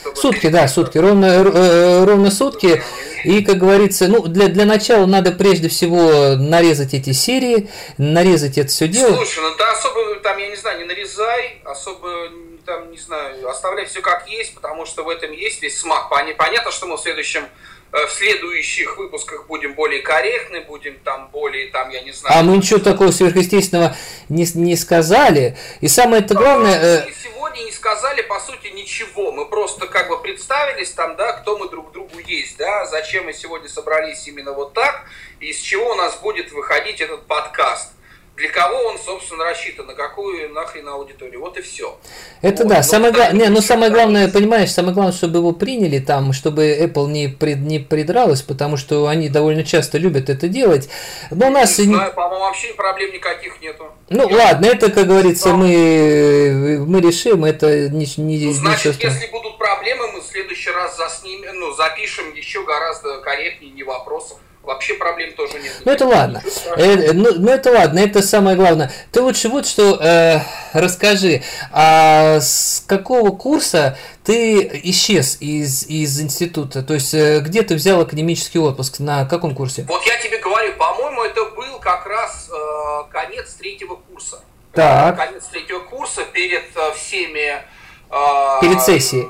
Чтобы Сутки, да, сутки, ровно, э, ровно сутки. И, как говорится, ну, для, для начала надо прежде всего нарезать эти серии, нарезать это все дело. Слушай, ну ты особо там, я не знаю, не нарезай, особо там, не знаю, оставляй все как есть, потому что в этом есть весь смак. Поня- Понятно, что мы в следующем э, в следующих выпусках будем более корректны, будем там более, там, я не знаю... А мы ничего такого сверхъестественного не, не сказали. И самое это главное... э, Мы сегодня не сказали, по сути, ничего. Мы просто как бы представились там, да, кто мы друг другу есть, да, зачем мы сегодня собрались именно вот так, и из чего у нас будет выходить этот подкаст. Для кого он, собственно, рассчитан, на какую нахрен аудиторию. Вот и все. Это Вот, да, ну, самое, гла- не, ну ничего самое главное, есть. понимаешь, самое главное, чтобы его приняли там, чтобы Apple не, прид, не придралась, потому что они довольно часто любят это делать. Но у нас... Не знаю, по-моему, вообще проблем никаких нету. Ну Я- ладно, это, как говорится, Ну, мы, мы решим, это не, не, Ну, ничего значит, страшного. если будут проблемы, мы в следующий раз заснимем, ну, запишем еще гораздо корректнее, не вопросов. Вообще проблем тоже нет. Ну это ладно. Э, ну, ну это ладно, это самое главное. Ты лучше вот что э, расскажи, а с какого курса ты исчез из, из института? То есть э, где ты взял академический отпуск? На каком курсе? Вот я тебе говорю, по-моему, это был как раз э, конец третьего курса. Так. Конец третьего курса перед э, всеми... Э, перед сессией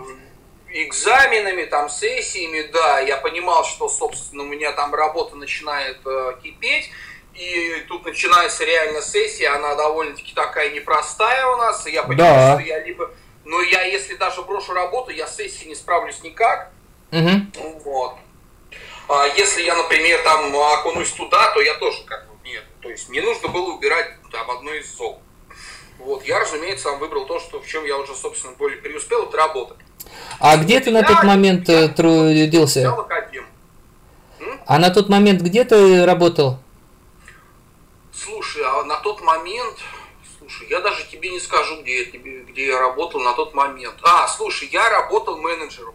экзаменами, там, сессиями, да, я понимал, что, собственно, у меня там работа начинает э, кипеть, и тут начинается реально сессия, она довольно-таки такая непростая у нас, и я понимаю, да. что я либо... Но я, если даже брошу работу, я с сессией не справлюсь никак. Угу. Вот. А если я, например, там окунусь туда, то я тоже как бы нет. То есть мне нужно было убирать там одно из зол. Вот, я, разумеется, сам выбрал то, что в чем я уже, собственно, более преуспел, это работа. А где ты на тот момент э, трудился? А на тот момент где ты работал? Слушай, а на тот момент, слушай, я даже тебе не скажу, где я, где я работал на тот момент. А, слушай, я работал менеджером.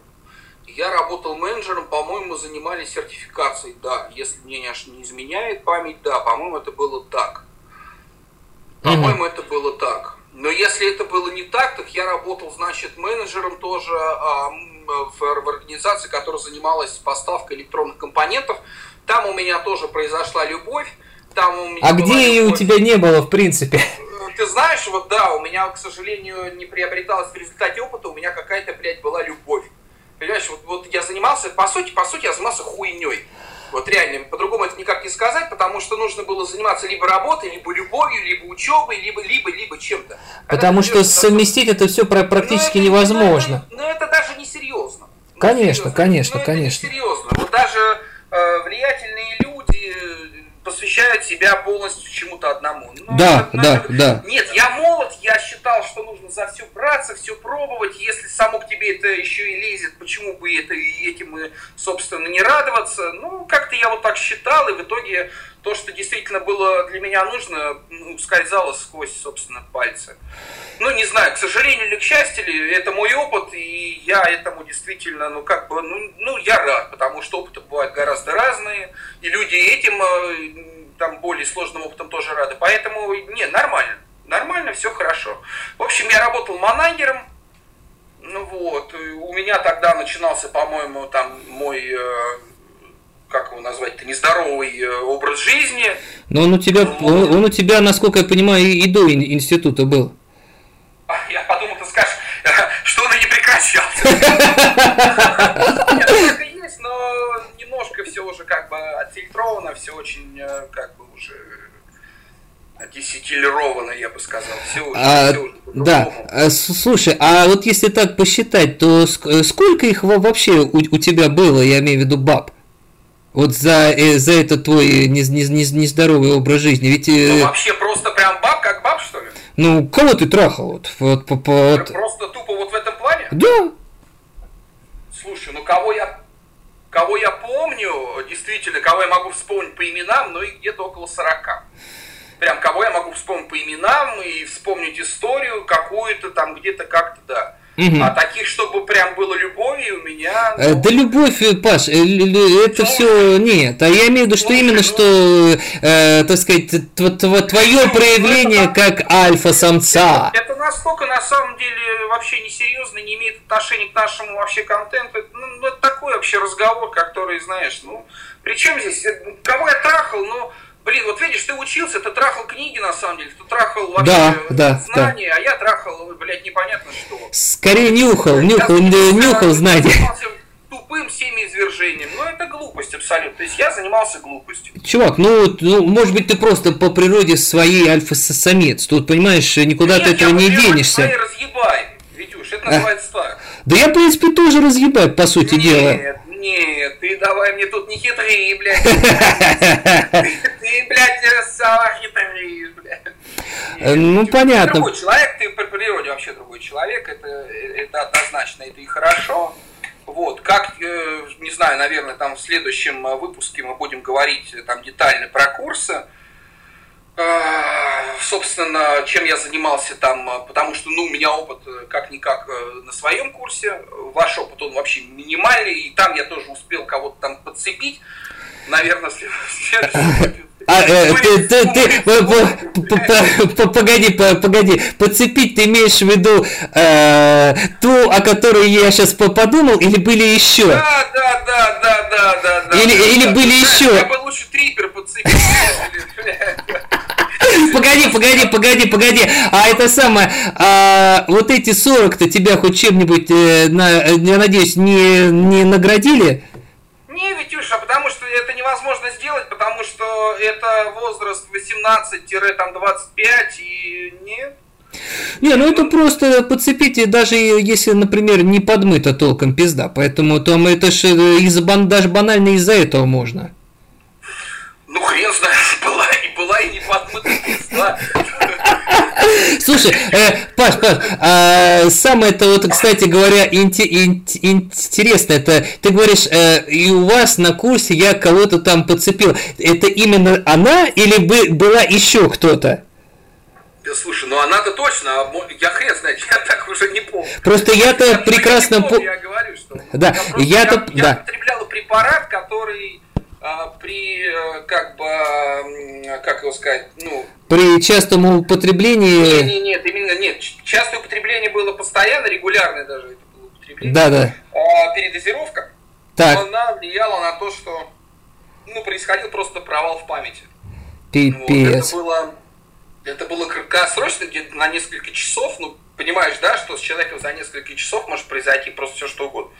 Я работал менеджером, по-моему, занимались сертификацией, да. Если мне не изменяет память, да, по-моему, это было так. По-моему, mm-hmm. это было так. Но если это было не так, так я работал, значит, менеджером тоже а, в, в организации, которая занималась поставкой электронных компонентов. Там у меня тоже произошла любовь. Там у меня а где ее у тебя не было, в принципе? Ты знаешь, вот да, у меня, к сожалению, не приобреталось в результате опыта, у меня какая-то, блядь, была любовь. Понимаешь, вот, вот я занимался, по сути, по сути, я занимался хуйней. Вот реально, по-другому это никак не сказать, потому что нужно было заниматься либо работой, либо любовью, либо учебой, либо, либо, либо чем-то. Потому что совместить это все практически но это, невозможно. Но, но, но это даже не серьезно. Конечно, серьезно. конечно, но конечно. Это не серьезно. Вот даже э, влиятельные люди посвящают себя полностью чему-то одному. Ну, да, это, да, да. Нет, я молод, я считал, что нужно за все браться, все пробовать. Если само к тебе это еще и лезет, почему бы это и этим, и, собственно, не радоваться? Ну, как-то я вот так считал, и в итоге то, что действительно было для меня нужно, ну, скользало сквозь, собственно, пальцы. Ну, не знаю, к сожалению или к счастью это мой опыт, и я этому действительно, ну, как бы, ну, ну я рад, потому что опыты бывают гораздо разные, и люди этим, э, там, более сложным опытом тоже рады. Поэтому, не, нормально, нормально, все хорошо. В общем, я работал манагером, ну вот, у меня тогда начинался, по-моему, там мой э, как его назвать-то, нездоровый э, образ жизни. Но он у тебя, ну, он, он у тебя, насколько я понимаю, и до института был. А, я подумал, ты скажешь, что он и не прекращался. Есть, но немножко все уже как бы отфильтровано, все очень э, как бы уже десятилировано, я бы сказал. Все, а, все да, а, слушай, а вот если так посчитать, то сколько их вообще у, у тебя было, я имею в виду баб? Вот за, э, за это твой не, нездоровый образ жизни. Ведь, э, ну, вообще просто прям баб как баб, что ли? Ну, кого ты трахал? Вот, вот, по, по, вот. Просто тупо вот в этом плане? Да. Слушай, ну кого я кого я помню, действительно, кого я могу вспомнить по именам, ну и где-то около 40. Прям кого я могу вспомнить по именам и вспомнить историю какую-то там где-то как-то, да. Угу. А таких, чтобы прям было любовью, у меня... Э, ну... Да любовь, э, Паш, э, это ну, все нет. А я имею в виду, что ну, именно, ну... что, э, так сказать, твое ну, проявление это, как альфа-самца. Это, это настолько, на самом деле, вообще несерьезно, не имеет отношения к нашему вообще контенту. Ну, это такой вообще разговор, который, знаешь, ну... Причем здесь, кого я трахал, ну... Блин, вот видишь, ты учился, ты трахал книги на самом деле, ты трахал вообще да, да, знания, да. а я трахал, блядь, непонятно что. Скорее нюхал, нюхал, я нюхал знания. Тупым семяизвержением. Ну, это глупость абсолютно. То есть я занимался глупостью. Чувак, ну, ну может быть, ты просто по природе своей альфа-самец. Тут, понимаешь, никуда Нет, ты этого не денешься. Я разъебай, Витюш, это а. называется так. Да я, в принципе, тоже разъебаю, по сути Нет, дела. Нет, ты давай мне тут не хитри, блядь. Ты, блядь, сама хитришь, блядь. Ну, понятно. Другой человек, ты по природе вообще другой человек, это, это однозначно, это и хорошо. Вот, как, э, не знаю, наверное, там в следующем выпуске мы будем говорить там детально про курсы. Э, собственно, чем я занимался там, э, потому что, ну, у меня опыт э, как-никак на своем курсе, ваш опыт, он вообще минимальный, и там я тоже успел кого-то там подцепить. наверное, следующий а, э, ты, ты, ты, погоди, погоди, подцепить ты имеешь в виду э, ту, о которой я сейчас подумал, или были еще? Да, да, да, да, да, да. Или, да, или да, были да, еще? Я бы лучше трипер. Погоди, погоди, погоди, погоди. А это самое, а, вот эти 40-то тебя хоть чем-нибудь, э, на, я надеюсь, не, не наградили? Не, Витюша, потому что это невозможно сделать, потому что это возраст 18-25 и нет. Не, ну это просто подцепите, даже если, например, не подмыто толком пизда, поэтому там это же из даже банально из-за этого можно. Ну хрен знает, и не подмыта пизда. Слушай, э, Паш, Паш, а самое-то вот, кстати говоря, инте, инте, интересно, это ты говоришь, э, и у вас на курсе я кого-то там подцепил. Это именно она или бы, была еще кто-то? Слушай, ну она-то точно, а я хрен знает, я так уже не помню. Просто я-то прекрасно помню. Я говорю, что да, я-то я, я, да. употребляла препарат, который при, э, как бы, как его сказать, ну... При частом употреблении... Нет, нет, нет, именно нет. Частое употребление было постоянно, регулярное даже это было употребление. Да, да. А передозировка, так. она влияла на то, что, ну, происходил просто провал в памяти. Пипец. Вот, это было, это было краткосрочно, где-то на несколько часов, ну, понимаешь, да, что с человеком за несколько часов может произойти просто все что угодно.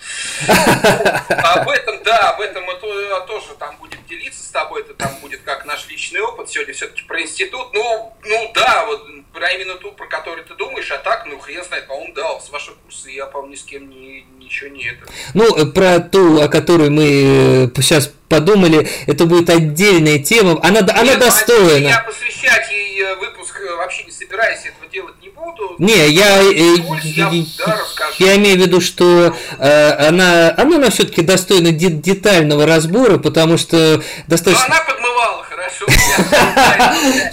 Об этом, да, об этом мы тоже там будем делиться с тобой, это там будет как наш личный опыт. Сегодня все-таки про институт. Ну, ну да, вот про именно ту, про которую ты думаешь, а так, ну хрен знает, по-моему, да, с вашего курса я, по-моему, ни с кем не, ничего не это. Ну, про ту, о которой мы сейчас подумали, это будет отдельная тема. Она, Нет, она достойна. Я посвящать ей э, выпуск э, вообще не собираюсь этого делать буду. Не, я, я, я, я имею в виду, что э, она, она, она все-таки достойна детального разбора, потому что достаточно... Но она подмывала, хорошо.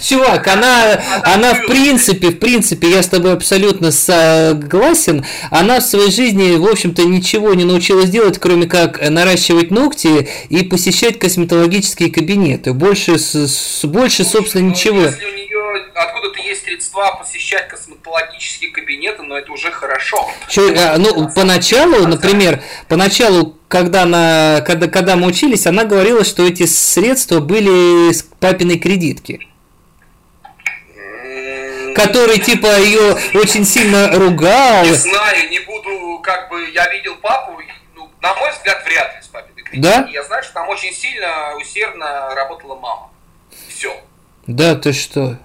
Чувак, она, она в принципе, в принципе, я с тобой абсолютно согласен, она в своей жизни, в общем-то, ничего не научилась делать, кроме как наращивать ногти и посещать косметологические кабинеты. Больше, больше собственно, ну, ничего. Если у нее средства посещать косметологические кабинеты, но это уже хорошо. Че, а, ну, поначалу, например, поначалу когда, она, когда, когда мы учились, она говорила, что эти средства были с папиной кредитки. Который, типа, ее очень сильно ругал. Не знаю, не буду, как бы, я видел папу, ну, на мой взгляд, вряд ли с папиной кредиткой. Да? Я знаю, что там очень сильно, усердно работала мама. Все. Да, ты что?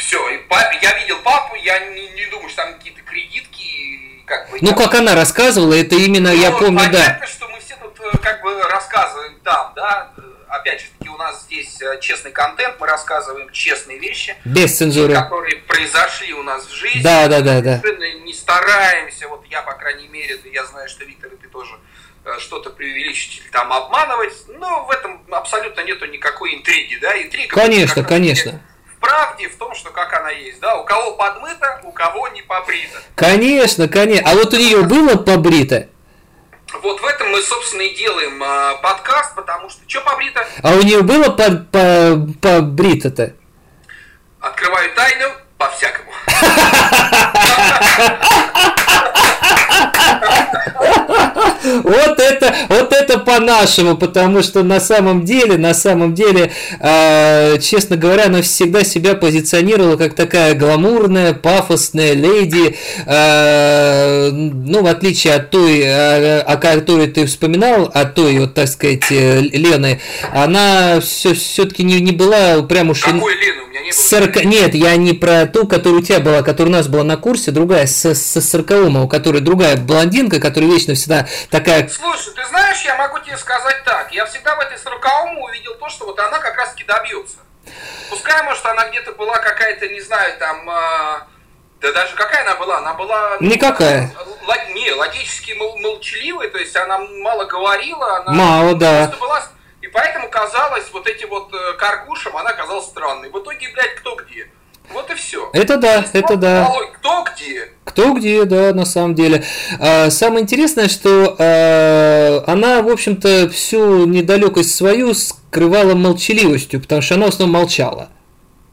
Все, и папе, я видел папу, я не, не думаю, что там какие-то кредитки, как бы... Ну, как она рассказывала, это именно, ну, я помню, понятно, да. что мы все тут э, как бы рассказываем там, да, опять же таки, у нас здесь э, честный контент, мы рассказываем честные вещи. Без цензуры. Которые произошли у нас в жизни. Да, да, да, да. Не стараемся, вот я, по крайней мере, я знаю, что Виктор, и ты тоже э, что-то преувеличить или там обманывать, но в этом абсолютно нету никакой интриги, да, интрига. Конечно, конечно правде в том, что как она есть, да, у кого подмыто, у кого не побрито. Конечно, конечно. А вот у нее было побрито? Вот в этом мы, собственно, и делаем э, подкаст, потому что что побрито? А у нее было по по побрито-то? Открываю тайну по-всякому. Вот это, вот это по-нашему, потому что на самом деле, на самом деле, э, честно говоря, она всегда себя позиционировала как такая гламурная, пафосная леди, э, ну, в отличие от той, о, о которой ты вспоминал, от той, вот, так сказать, э, Лены, она все, все-таки не, не была прям уж... Какой Лены? У меня не было. 40... Нет, я не про ту, которая у тебя была, которая у нас была на курсе, другая, с, с 40 у которой другая блондинка, которая вечно всегда такая... Слушай, ты знаешь, я могу тебе сказать так. Я всегда в этой 40 увидел то, что вот она как раз-таки добьется. Пускай, может, она где-то была какая-то, не знаю, там... Э, да даже какая она была? Она была... Ну, Никакая. Лог, не, логически мол, молчаливая, то есть она мало говорила. Она Мало, да. Была, поэтому казалось, вот эти вот э, каргушам, она казалась странной. В итоге, блядь, кто где? Вот и все. Это да, это да. Кто где? Кто где, да, на самом деле. А, самое интересное, что а, она, в общем-то, всю недалекость свою скрывала молчаливостью, потому что она в основном молчала.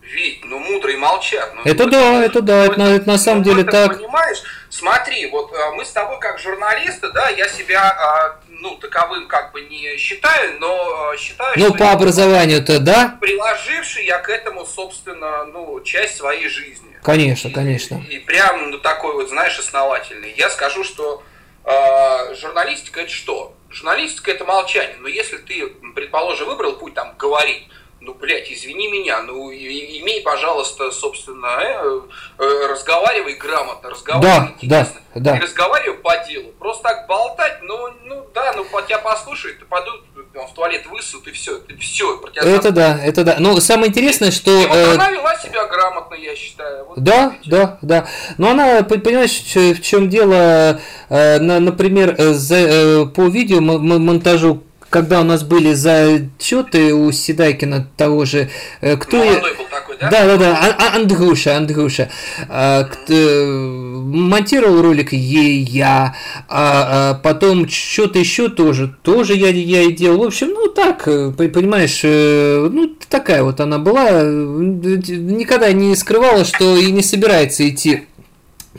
Вить, ну мудрые молчат. Ну, это, да, это да, это, это, это на самом деле так. Понимаешь, смотри, вот а, мы с тобой как журналисты, да, я себя а, ну, таковым как бы не считаю, но а, считаю, ну, что... по образованию-то, да? Приложивший я к этому, собственно, ну, часть своей жизни. Конечно, и, конечно. И, и прям ну, такой вот, знаешь, основательный. Я скажу, что э, журналистика это что? Журналистика это молчание. Но если ты, предположим, выбрал путь там говорить, ну, блядь, извини меня, ну, имей, пожалуйста, собственно, э, э, разговаривай грамотно, разговаривай да, интересно. Да, да. Не разговаривай по делу. Просто так болтать, ну, ну да, ну, по тебя послушают, ты пойдут в туалет высут, и все, ты все, про тебя Это да, это да. Но самое интересное, что... И вот э... она вела себя грамотно, я считаю. Вот да, да, да. Но она, понимаешь, в чем дело, э, например, за, по видео монтажу когда у нас были зачеты у Седайкина того же, э, кто я... был такой, да? Да, да, да, а, а, Андрюша, Андрюша. А, кто... Монтировал ролик ей я, а, а потом что-то еще тоже, тоже я, я и делал. В общем, ну так, э, понимаешь, э, ну такая вот она была, никогда не скрывала, что и не собирается идти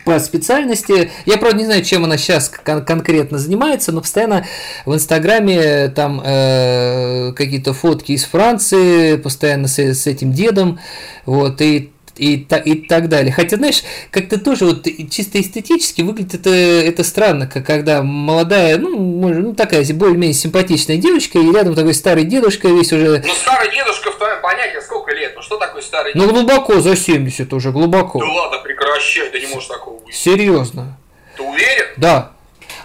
по специальности. Я, правда, не знаю, чем она сейчас кон- конкретно занимается, но постоянно в Инстаграме там э, какие-то фотки из Франции, постоянно с, с этим дедом, вот, и и, и так далее. Хотя, знаешь, как-то тоже вот чисто эстетически выглядит это, это странно, как когда молодая, ну, может, ну такая более-менее симпатичная девочка, и рядом такой старый дедушка весь уже... Ну, старый дедушка в твоем понятии сколько? Ну, что такое старый ну? Ну, глубоко, за 70 уже, глубоко. Да ладно, прекращай, да не может такого быть. Серьезно. Ты уверен? Да.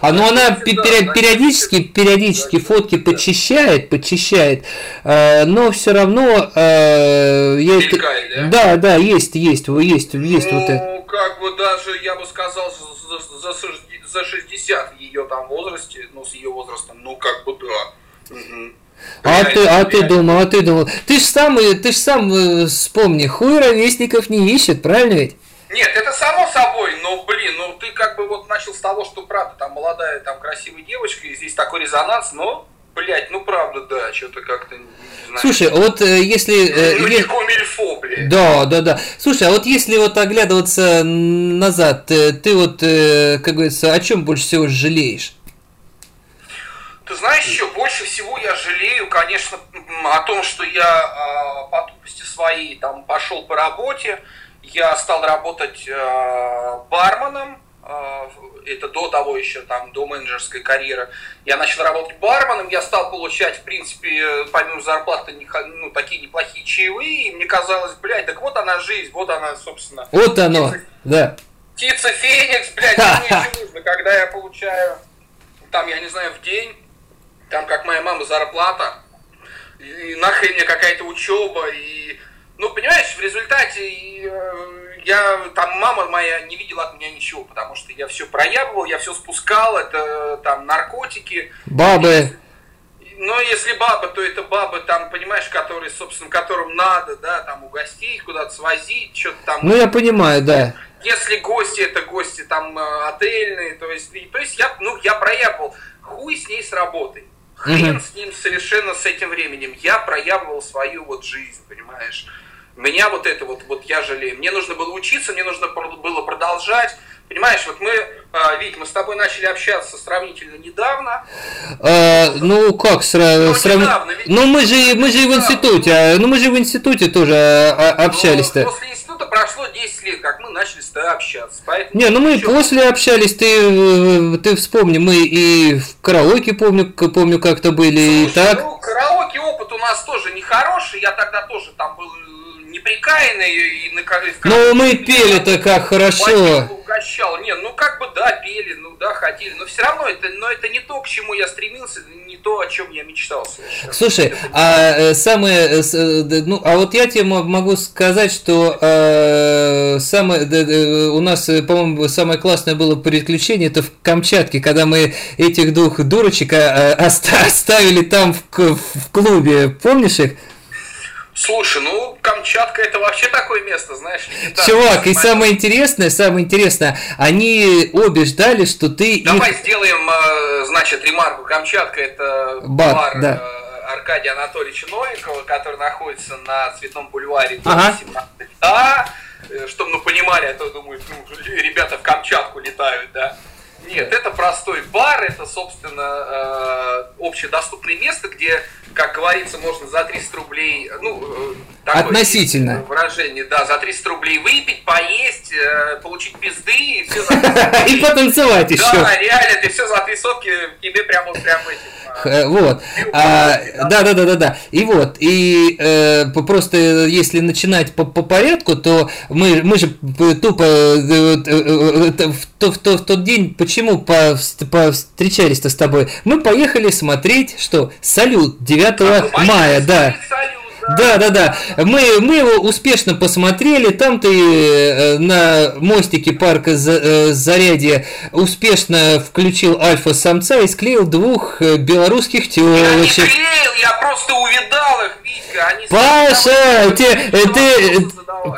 А ну она периодически, периодически фотки подчищает, подчищает, э, но все равно э, я Мелькает, да? да, да, есть, есть, есть, есть ну, вот это. Ну, как бы даже, я бы сказал, за, за, за 60 ее там возрасте, ну, с ее возрастом, ну, как бы да. Угу. А ты, а ты думал, а ты думал. Ты ж сам, ты ж сам э, вспомни, хуй ровесников не ищет, правильно ведь? Нет, это само собой, но, блин, ну ты как бы вот начал с того, что правда, там молодая, там красивая девочка, и здесь такой резонанс, но Блять, ну правда, да, что-то как-то не знаю. Слушай, вот э, если... Э, ну, не комильфо, блядь. Да, да, да. Слушай, а вот если вот оглядываться назад, э, ты вот, как говорится, о чем больше всего жалеешь? Ты знаешь, еще больше всего я жалею, конечно, о том, что я а, по тупости своей там пошел по работе, я стал работать э, барменом, э, это до того еще, там, до менеджерской карьеры. Я начал работать барменом, я стал получать, в принципе, помимо зарплаты, ну, такие неплохие чаевые, и мне казалось, блядь, так вот она жизнь, вот она, собственно. Вот оно, птица, да. Птица Феникс, блядь, мне еще нужно, когда я получаю, там, я не знаю, в день, там, как моя мама, зарплата, и нахрен мне какая-то учеба, и ну, понимаешь, в результате э, я, там, мама моя не видела от меня ничего, потому что я все проябывал, я все спускал, это там наркотики. Бабы. Но если баба, то это бабы, там, понимаешь, которые, собственно, которым надо, да, там, угостить, куда-то свозить, что-то там. Ну, я понимаю, да. Если гости, это гости там э, отельные, то есть, то есть я, ну, я проябывал. Хуй с ней с работой. Хрен с ним совершенно с этим временем. Я проявывал свою вот жизнь, понимаешь. Меня вот это вот, вот я жалею. Мне нужно было учиться, мне нужно было продолжать. Понимаешь, вот мы, а, Вить, мы с тобой начали общаться сравнительно недавно. А, ну как сразу? Ну, срав... недавно, ведь... ну мы же мы же и в институте, а, ну мы же в институте тоже а, ну, общались-то. Ну, после института прошло 10 лет, как мы начали с тобой общаться. Поэтому Не, ну мы еще... после общались, ты ты вспомни, мы и в караоке помню, помню как-то были Слушай, и так. Ну, караоке опыт у нас тоже нехороший, я тогда тоже там был неприкаянный и на Ну мы пели-то как хорошо. Угощал. Не, ну как бы да, пели, ну да, ходили. Но все равно это, но это не то, к чему я стремился, не то, о чем я мечтал совершенно. Слушай, а э, самое, э, э, ну, а вот я тебе могу сказать, что э, самое, у нас, по-моему, самое классное было приключение, это в Камчатке, когда мы этих двух дурочек оставили там в, в клубе, помнишь их? Слушай, ну, Камчатка это вообще такое место, знаешь, легендарное. Чувак, и самое интересное, самое интересное, они обе ждали, что ты Давай их... сделаем, э, значит, ремарку. Камчатка это Бар, бар, да. э, Аркадия Анатольевича Новикова, который находится на Цветном бульваре, дом Ага. 17. Да, э, чтобы мы понимали, а то думают, ну, ребята в Камчатку летают, да. Нет, это простой бар, это, собственно, э, общедоступное место, где, как говорится, можно за 300 рублей, ну, э, такое Относительно. выражение, да, за 300 рублей выпить, поесть, э, получить пизды и все за 300 И потанцевать еще. Да, реально, ты все за три сотки тебе прям вот прям этим. а, Э, Вот. А, да, да, да, да, да. И вот, и э, по- просто э, если начинать по, по порядку, то мы, мы же тупо э, э, э, э, в, то- в то- в тот день почему по- повстречались-то с тобой? Мы поехали смотреть, что салют 9 ну, мая, да. салют, Да, да, да. Мы, мы его успешно посмотрели. Там ты э, на мостике парка э, Зарядье успешно включил альфа-самца и склеил двух э, белорусских Я не телочек. клеил, я просто увидал их, Витька. Они Паша, ты, ты.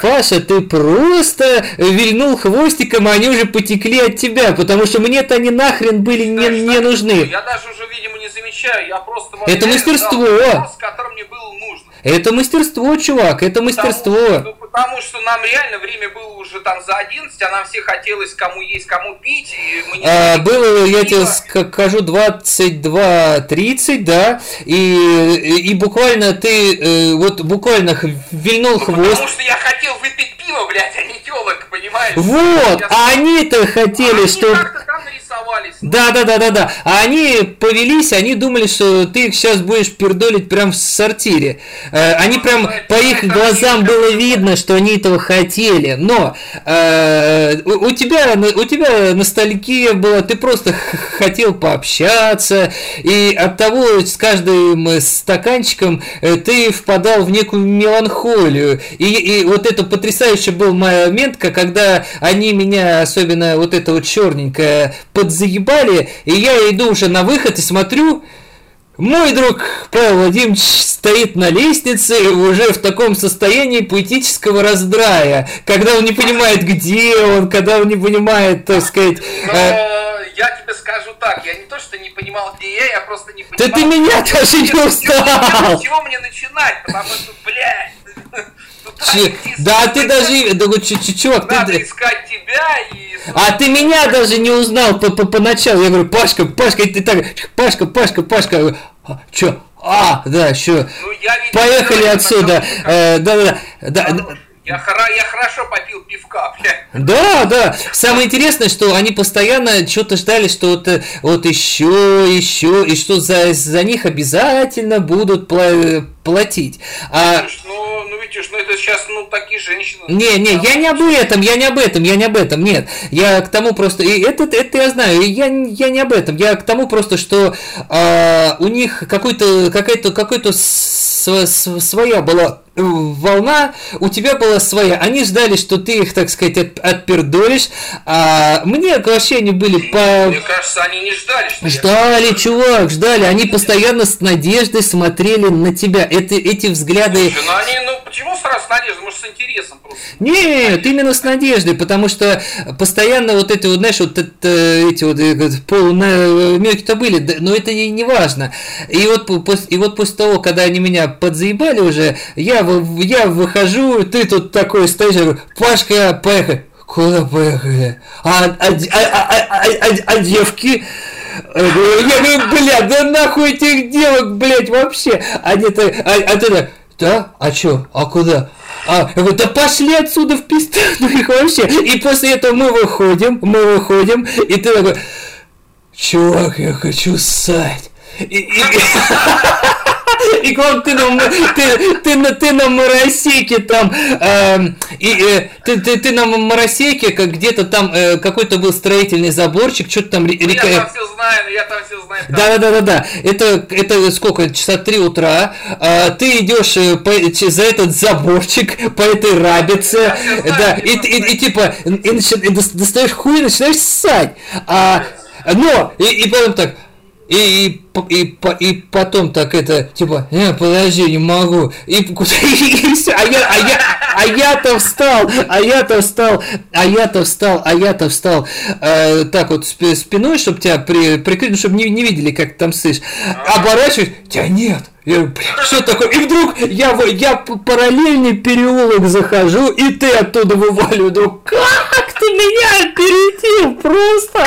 Паша, ты просто вильнул хвостиком, а они уже потекли от тебя, потому что мне-то они нахрен были не, не нужны. Я даже уже, видимо, не замечаю, я просто... Это мастерство. вопрос, который мне было нужно. Это мастерство, чувак, это Потому, мастерство. ну, потому что нам реально время было уже там за 11, а нам все хотелось кому есть, кому пить, и мы не А, было, я тебе скажу, 22.30, да, и, и буквально ты, э, вот буквально вильнул хвост. Ну, Потому что я хотел выпить пиво, блядь, а не телок, понимаешь? Вот, Я- а они-то хотели, Они что... как-то там нарисовались. Да, да, да, да, да. А они повелись, они думали, что ты их сейчас будешь пердолить прям в сортире. Э, Они прям по их глазам было видно, что они этого хотели. Но э, у у тебя у тебя ностальгия была, ты просто хотел пообщаться, и от того с каждым стаканчиком э, ты впадал в некую меланхолию. И, и вот это потрясающий был момент, когда они меня, особенно вот это вот черненькое, подзаебали, и я иду уже на выход и смотрю, мой друг Павел Владимирович стоит на лестнице уже в таком состоянии поэтического раздрая, когда он не понимает, где он, когда он не понимает, так сказать... Но э, я тебе скажу так, я не то, что не понимал, где я, я просто не Да понимал... ты меня даже не С устал! чего мне начинать, потому что, блядь... идти Да с- ты даже... Да, ч- ч- чувак, Надо ты... искать тебя и... А ты меня даже не узнал по, по, поначалу. Я говорю, Пашка, Пашка, и ты так, Пашка, Пашка, Пашка. Я говорю, «А, чё? А, да, что? Ну, Поехали отсюда. Э, Да, да, да. да. Я, хоро- я хорошо попил пивка, блядь. Да, да. Самое интересное, что они постоянно что-то ждали, что вот, вот еще, еще, и что за, за них обязательно будут пла- платить. А, Слушай, ну, ну, видишь, ну это сейчас, ну, такие женщины... Не, не, я не об этом, я не об этом, я не об этом, нет. Я к тому просто, и это, это я знаю, я, я не об этом, я к тому просто, что а, у них какой-то, какая-то, какой-то св- св- своя была волна, у тебя была своя. Они ждали, что ты их, так сказать, от- отпердолишь, а мне вообще они были по... Мне кажется, они не ждали, что я- Ждали, чувак, ждали. Они постоянно с надеждой смотрели на тебя. Это, эти взгляды... Слушай, ну они, почему сразу с надеждой? Может, с интересом просто? Нет, именно с надеждой, потому что постоянно вот эти вот, знаешь, вот это, эти вот полунамеки-то были, да, но это и не важно. И вот, и вот после того, когда они меня подзаебали уже, я, я выхожу, ты тут такой стоишь, я говорю, Пашка, поехали. Куда поехали? А, а, а, а, а, а, а девки? Я говорю, я говорю, бля, да нахуй этих девок, блядь, вообще. Они то а, а ты так, да? А чё? А куда? А, говорю, да пошли отсюда в пизду, ну их вообще. И после этого мы выходим, мы выходим, и ты такой, чувак, я хочу ссать. И, и- и к вам ты на, ты, ты, на, ты на моросейке там, эм, и, э, ты, ты, ты на моросейке, как где-то там э, какой-то был строительный заборчик, что-то там Ну, река... Я там все знаю, я там все знаю. там- Да, да, да, да, да. Это, это сколько? Часа три утра. А, ты идешь э, по- за этот заборчик по этой рабице, всё знаю, да, где и, и- и типа и начи- и дос- достаешь хуй и начинаешь ссать. А, но и, и потом так. И, и, и, и потом так это, типа, не, подожди, не могу. И, и, и все, а я, а я, а я-то встал, а я-то встал, а я-то встал, а я-то встал, э, так вот спиной, чтобы тебя при, прикрыть, ну, чтобы не, не видели, как ты там сышь. Оборачиваюсь, тебя нет. Что такое? И вдруг я, я параллельный переулок захожу, и ты оттуда вываливаю. Думаю, как ты меня опередил просто?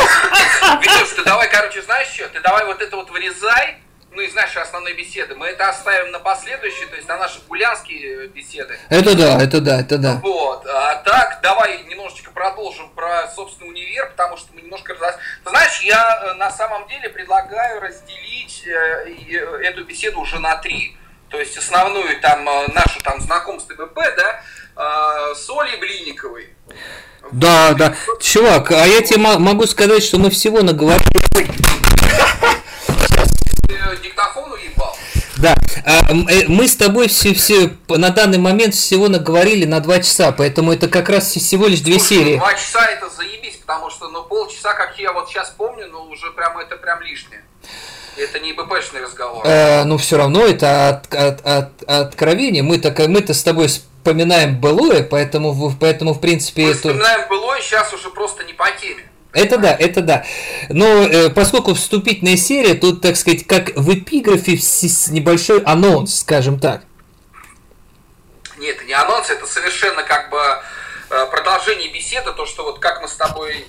Витюш, ты давай, короче, знаешь что? Ты давай вот это вот вырезай, ну, из нашей основной беседы. Мы это оставим на последующие, то есть на наши гулянские беседы. Это да, это да, это да. Вот. А так, давай немножечко продолжим про, собственно, универ, потому что мы немножко раз... Ты знаешь, я э, на самом деле предлагаю разделить э, э, эту беседу уже на три. То есть основную там нашу там знакомство БП, да, с Олей Блинниковой. Да, да. Чувак, а я тебе могу сказать, что мы всего наговорили диктофон уебал. Да, а, э, мы с тобой все, все на данный момент всего наговорили на два часа, поэтому это как раз всего лишь две Слушай, серии. Два часа это заебись, потому что ну полчаса, как я вот сейчас помню, ну уже прям это прям лишнее. Это не БПшный разговор. Э, ну все равно это от, от, от, откровение. Мы так мы-то с тобой вспоминаем былое, поэтому, поэтому в принципе... Мы это... вспоминаем былое, сейчас уже просто не по теме. Это да, это да. Но э, поскольку вступительная серия, тут, так сказать, как в эпиграфе небольшой анонс, скажем так. Нет, не анонс, это совершенно как бы э, продолжение беседы, то, что вот как мы с тобой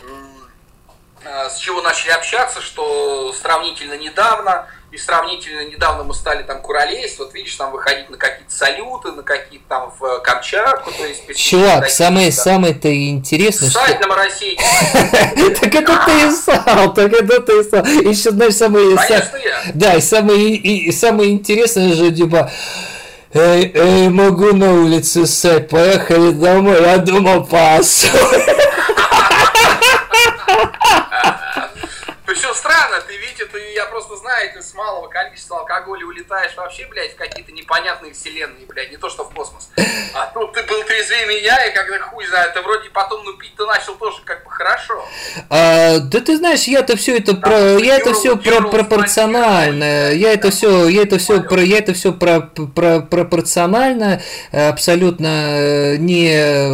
э, с чего начали общаться, что сравнительно недавно и сравнительно недавно мы стали там куролезть, вот видишь, там выходить на какие-то салюты, на какие-то там в Камчатку, то есть... Чувак, самое, самое-то интересное, Сайт что... на России. Так это ты и сал, так это ты и сал. Еще, знаешь, самое... Да, и самое, самое интересное же, типа... Эй, эй, могу на улице ссать, поехали домой, я думал, пас. Причем странно, ты, Витя, ты, я просто знаю, ты с малого количества алкоголя улетаешь вообще, блядь, в какие-то непонятные вселенные, блядь, не то что в космос. А тут ты был трезвее меня, и когда хуй знает, ты вроде потом, ну, пить ты начал тоже как бы хорошо. А, да ты знаешь, я-то все это про, я это все про пропорционально, я это все, я это все про, я это все про, про пропорционально, абсолютно э, не, э,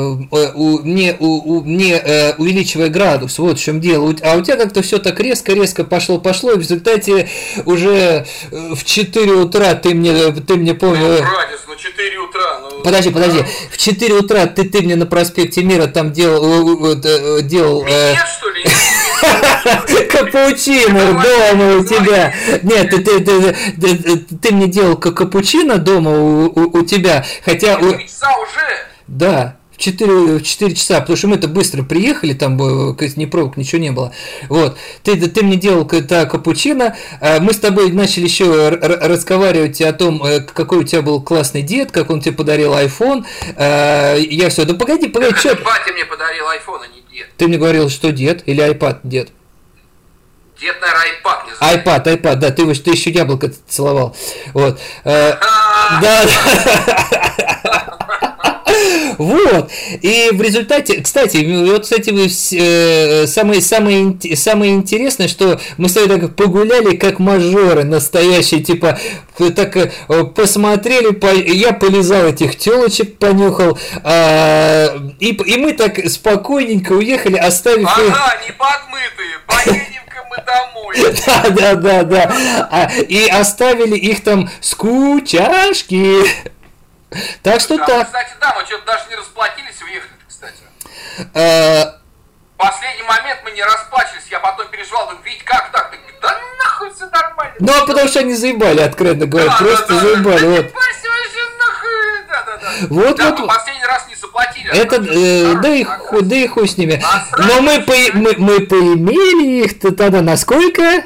не, не э, увеличивая градус, вот в чем дело. А у тебя как-то все так резко резко-резко пошло-пошло, и в результате уже э, в 4 утра ты мне, ты мне помню... Ну, братец, ну 4 утра, ну... Подожди, подожди, в 4 утра ты, ты мне на проспекте Мира там делал... Э, э, делал Нет, что ли? Капучино дома у тебя. Нет, ты, ты, ты, ты, ты мне делал капучино дома у, у, тебя, хотя... Часа уже? Да в 4, в 4 часа, потому что мы-то быстро приехали, там ни пробок, ничего не было. Вот. Ты, ты мне делал это капучино, а мы с тобой начали еще разговаривать о том, э, какой у тебя был классный дед, как он тебе подарил iPhone. А, я все, да погоди, погоди, что... Батя мне подарил iPhone, а не дед. Ты мне говорил, что дед или iPad дед? Дед, наверное, iPad не знаю. iPad, iPad, да, ты, ты еще яблоко целовал. Вот. А, да, Вот. И в результате, кстати, вот, кстати, вы, э, самое, самое, самое интересное, что мы с тобой так погуляли, как мажоры настоящие, типа, так э, посмотрели, по, я полезал этих телочек, понюхал, а, и, и мы так спокойненько уехали, оставив... Ага, не подмытые, поедем-ка мы домой. Да, да, да, да. А, и оставили их там скучашки. Так что да, так. Кстати, да, мы что-то даже не расплатились, уехали, кстати. В последний момент мы не расплачивались, я потом переживал, думаю, ведь как так? Ты да нахуй все нормально. Ну, а потому что они заебали, откровенно говоря, да, просто да, заебали, да, вот. Да, да, да. Вот, да, вот. Мы последний раз не заплатили. Это, э, да, и хуй, да и хуй с ними. Но мы, по, мы, мы поимели их-то тогда на сколько?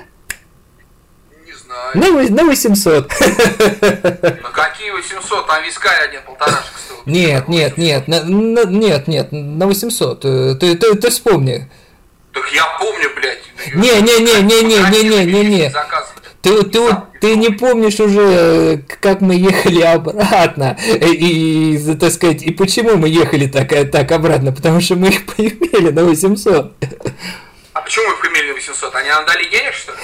На, на 800. На какие 800? Там вискарь один полторашек стоил. Нет, нет, нет, на, на, нет, нет, на 800. Ты, ты, ты, ты вспомни. Так я помню, блядь. Не, не, не, не, не, не, не, не, не. Ты, ты, ты не помнишь уже, как мы ехали обратно, и, и, так сказать, и почему мы ехали так, так обратно, потому что мы их поимели на 800. А почему мы их поимели на 800? Они нам дали денег, что ли?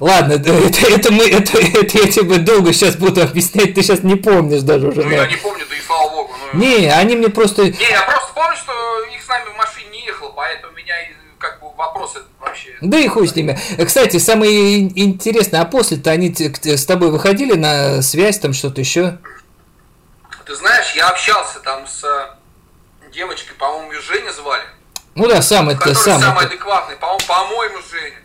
Ладно, это, это мы, это, это я тебе долго сейчас буду объяснять, ты сейчас не помнишь даже уже. Ну, я не помню, да и слава богу. Ну, не, они мне просто... Не, я просто помню, что их с нами в машине не ехало, поэтому меня как бы вопросы вообще... Да и хуй с ними. Кстати, самое интересное, а после-то они с тобой выходили на связь, там что-то еще? Ты знаешь, я общался там с девочкой, по-моему, ее Женя звали. Ну да, самый это самый. самый адекватный, по-моему, по-моему, Женя.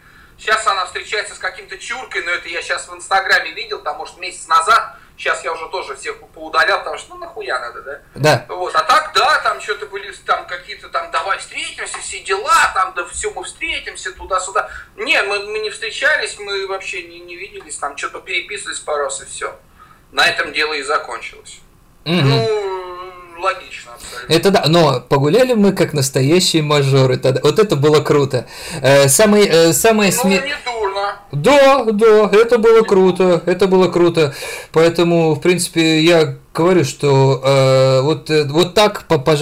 Сейчас она встречается с каким-то чуркой, но это я сейчас в Инстаграме видел, там, может, месяц назад. Сейчас я уже тоже всех поудалял, потому что, ну, нахуя надо, да? Да. Вот, а так, да, там что-то были, там какие-то там, давай встретимся, все дела, там, да все, мы встретимся, туда-сюда. Не, мы, мы не встречались, мы вообще не, не виделись, там, что-то переписывались пару раз и все. На этом дело и закончилось. Угу. Ну, логично абсолютно. Это да, но погуляли мы как настоящие мажоры тогда. Вот это было круто. Э, самый, э, самое ну, сме... не дурно. Да, да, это было круто, это было круто. Поэтому, в принципе, я говорю, что э, вот, э, вот так, пожалуйста,